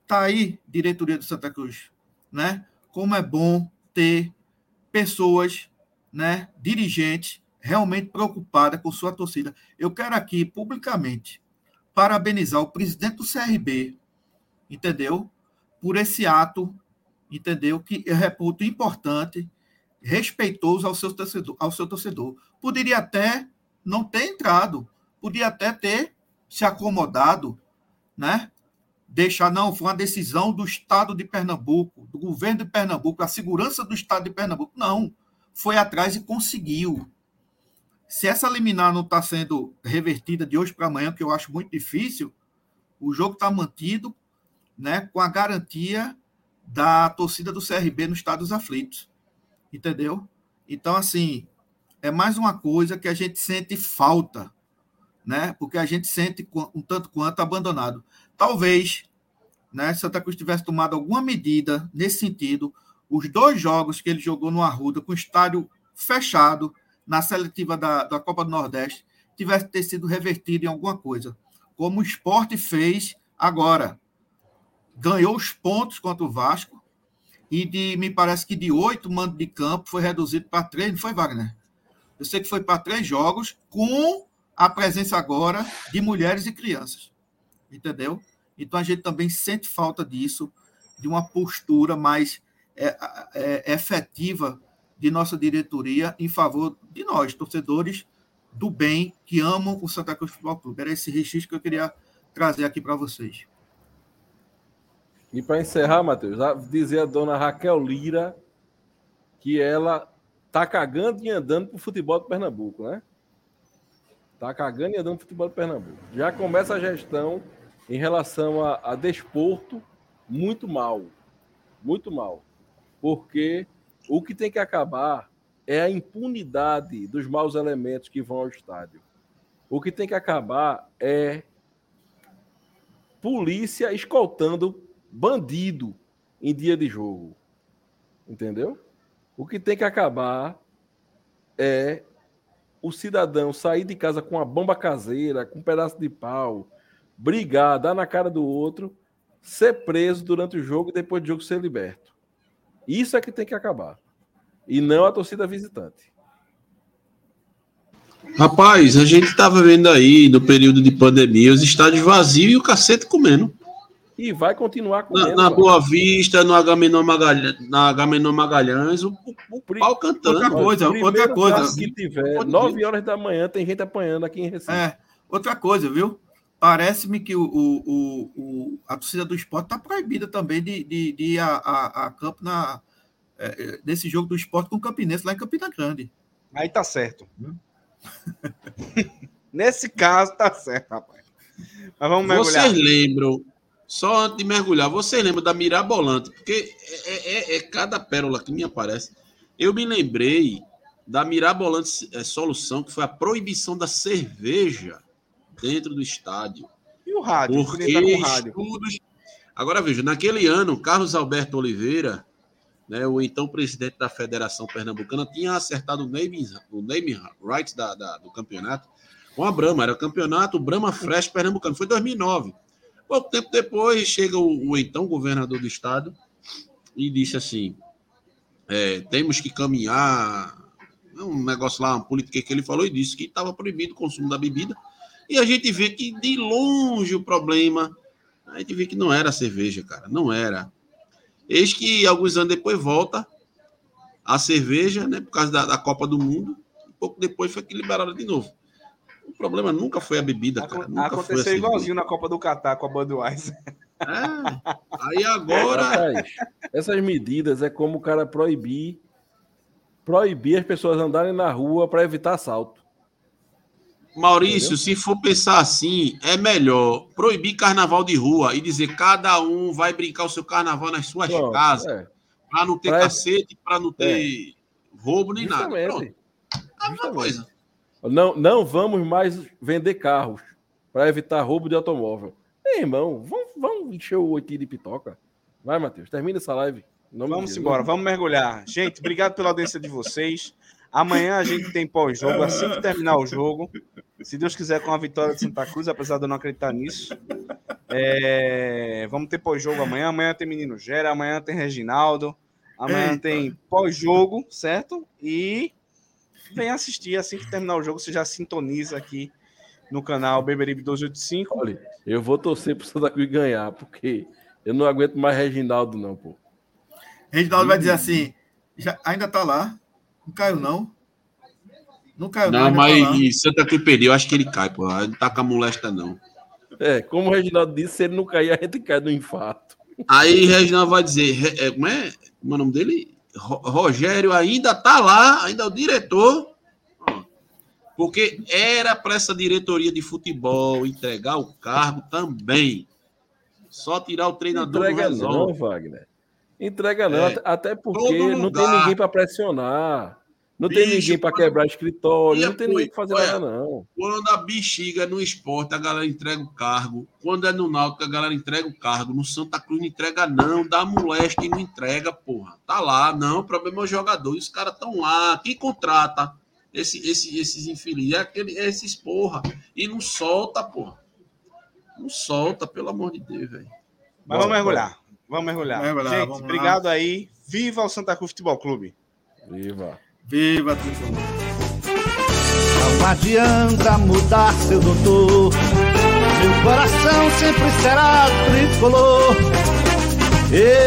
Está aí, diretoria do Santa Cruz. Né? Como é bom ter pessoas, né, dirigentes, realmente preocupadas com sua torcida. Eu quero aqui, publicamente, parabenizar o presidente do CRB, entendeu? Por esse ato, entendeu? Que eu reputo importante, respeitoso ao seu torcedor. Ao seu torcedor. Poderia até não ter entrado, podia até ter se acomodado, né? Deixar, não, foi uma decisão do Estado de Pernambuco, do governo de Pernambuco, a segurança do Estado de Pernambuco. Não, foi atrás e conseguiu. Se essa liminar não está sendo revertida de hoje para amanhã, que eu acho muito difícil, o jogo está mantido né, com a garantia da torcida do CRB no Estado dos Aflitos. Entendeu? Então, assim, é mais uma coisa que a gente sente falta né? Porque a gente sente um tanto quanto abandonado. Talvez, né, Santa Cruz tivesse tomado alguma medida nesse sentido, os dois jogos que ele jogou no Arruda com estádio fechado na seletiva da, da Copa do Nordeste tivesse ter sido revertido em alguma coisa, como o esporte fez agora. Ganhou os pontos contra o Vasco e de, me parece que de oito mandos de campo foi reduzido para três, não foi, Wagner? Eu sei que foi para três jogos com a presença agora de mulheres e crianças. Entendeu? Então a gente também sente falta disso, de uma postura mais é, é, efetiva de nossa diretoria em favor de nós, torcedores do bem que amam o Santa Cruz Futebol Clube. Era esse registro que eu queria trazer aqui para vocês. E para encerrar, Matheus, dizer a dona Raquel Lira que ela tá cagando e andando para o futebol do Pernambuco, né? Tá cagando e andando futebol do Pernambuco. Já começa a gestão em relação a, a desporto muito mal. Muito mal. Porque o que tem que acabar é a impunidade dos maus elementos que vão ao estádio. O que tem que acabar é polícia escoltando bandido em dia de jogo. Entendeu? O que tem que acabar é o cidadão sair de casa com uma bomba caseira, com um pedaço de pau, brigar, dar na cara do outro, ser preso durante o jogo e depois do jogo ser liberto. Isso é que tem que acabar. E não a torcida visitante. Rapaz, a gente estava vendo aí no período de pandemia os estádios vazios e o cacete comendo. E vai continuar com Na, na Boa Vista, no Agamenon Magalhães, na Agamenon Magalhães, o, o, o pau cantando. Outra coisa, outra coisa. Que tiver, 9 horas da manhã, tem gente apanhando aqui em Recife. É, outra coisa, viu? Parece-me que o, o, o, a torcida do esporte está proibida também de, de, de ir a, a, a campo na, é, nesse jogo do esporte com o Campinense lá em Campina Grande. Aí tá certo. Hum? Nesse caso, tá certo, rapaz. Mas vamos mergulhar. Vocês lembram só antes de mergulhar, você lembra da Mirabolante? Porque é, é, é, cada pérola que me aparece. Eu me lembrei da Mirabolante é, solução, que foi a proibição da cerveja dentro do estádio. E o rádio? Porque com rádio. estudos... Agora veja, naquele ano, Carlos Alberto Oliveira, né, o então presidente da Federação Pernambucana, tinha acertado o naming, o naming rights da, da, do campeonato com a Brahma. Era campeonato Brahma Fresh Pernambucano. Foi 2009. Pouco tempo depois, chega o, o então governador do estado e disse assim: é, temos que caminhar. Um negócio lá, uma política que ele falou e disse que estava proibido o consumo da bebida. E a gente vê que de longe o problema, a gente vê que não era cerveja, cara, não era. Eis que alguns anos depois volta a cerveja, né, por causa da, da Copa do Mundo. Pouco depois foi que liberaram de novo. O problema nunca foi a bebida, cara. Nunca Aconteceu igualzinho na Copa do Catar com a Budweiser. É. Aí agora. Rapaz, essas medidas é como o cara proibir proibir as pessoas andarem na rua para evitar assalto. Maurício, Entendeu? se for pensar assim, é melhor proibir carnaval de rua e dizer cada um vai brincar o seu carnaval nas suas Pronto, casas, é. para não ter pra... cacete, para não ter é. roubo nem Justamente. nada. Pronto. A mesma coisa. Não, não vamos mais vender carros para evitar roubo de automóvel. Ei, irmão, vamos, vamos encher o oitinho de pitoca. Vai, Matheus, termina essa live. vamos embora, vamos mergulhar. Gente, obrigado pela audiência de vocês. Amanhã a gente tem pós-jogo, assim que terminar o jogo. Se Deus quiser, com a vitória de Santa Cruz, apesar de eu não acreditar nisso. É... Vamos ter pós-jogo amanhã. Amanhã tem Menino Gera, amanhã tem Reginaldo, amanhã Eita. tem pós-jogo, certo? E vem assistir. Assim que terminar o jogo, você já sintoniza aqui no canal Beberibe 1285. Olha, eu vou torcer pro Santa Cruz ganhar, porque eu não aguento mais Reginaldo, não, pô. Reginaldo vai dizer assim: já, ainda tá lá, não caiu, não. Não caiu, não. Não, tá mas tá Santa Cruz perdeu, acho que ele cai, pô. Não tá com a molesta, não. É, como o Reginaldo disse, se ele não cair, a gente cai no infarto. Aí Reginaldo vai dizer: é, como é, como é o nome dele? Rogério ainda tá lá, ainda é o diretor porque era para essa diretoria de futebol entregar o cargo também. Só tirar o treinador Entrega não, Wagner. Entrega não, é. até porque não tem ninguém para pressionar. Não Bicho, tem ninguém para quebrar escritório, não tem ninguém para fazer olha, nada, não. Quando a bexiga é no esporte, a galera entrega o cargo. Quando é no Náutico, a galera entrega o cargo. No Santa Cruz não entrega, não. Dá moleste e não entrega, porra. Tá lá, não. O problema é o jogador. E os caras estão lá. Quem contrata? esse, esse, esses infelizes, é, aquele, é esses porra. E não solta, porra. Não solta, pelo amor de Deus, velho. Mas vamos mergulhar. Vamos mergulhar. Vamos mergulhar Gente, vamos obrigado aí. Viva o Santa Cruz Futebol Clube. Viva. Viva, tricolor. Não adianta mudar, seu doutor. Meu coração sempre será tricolor. Eu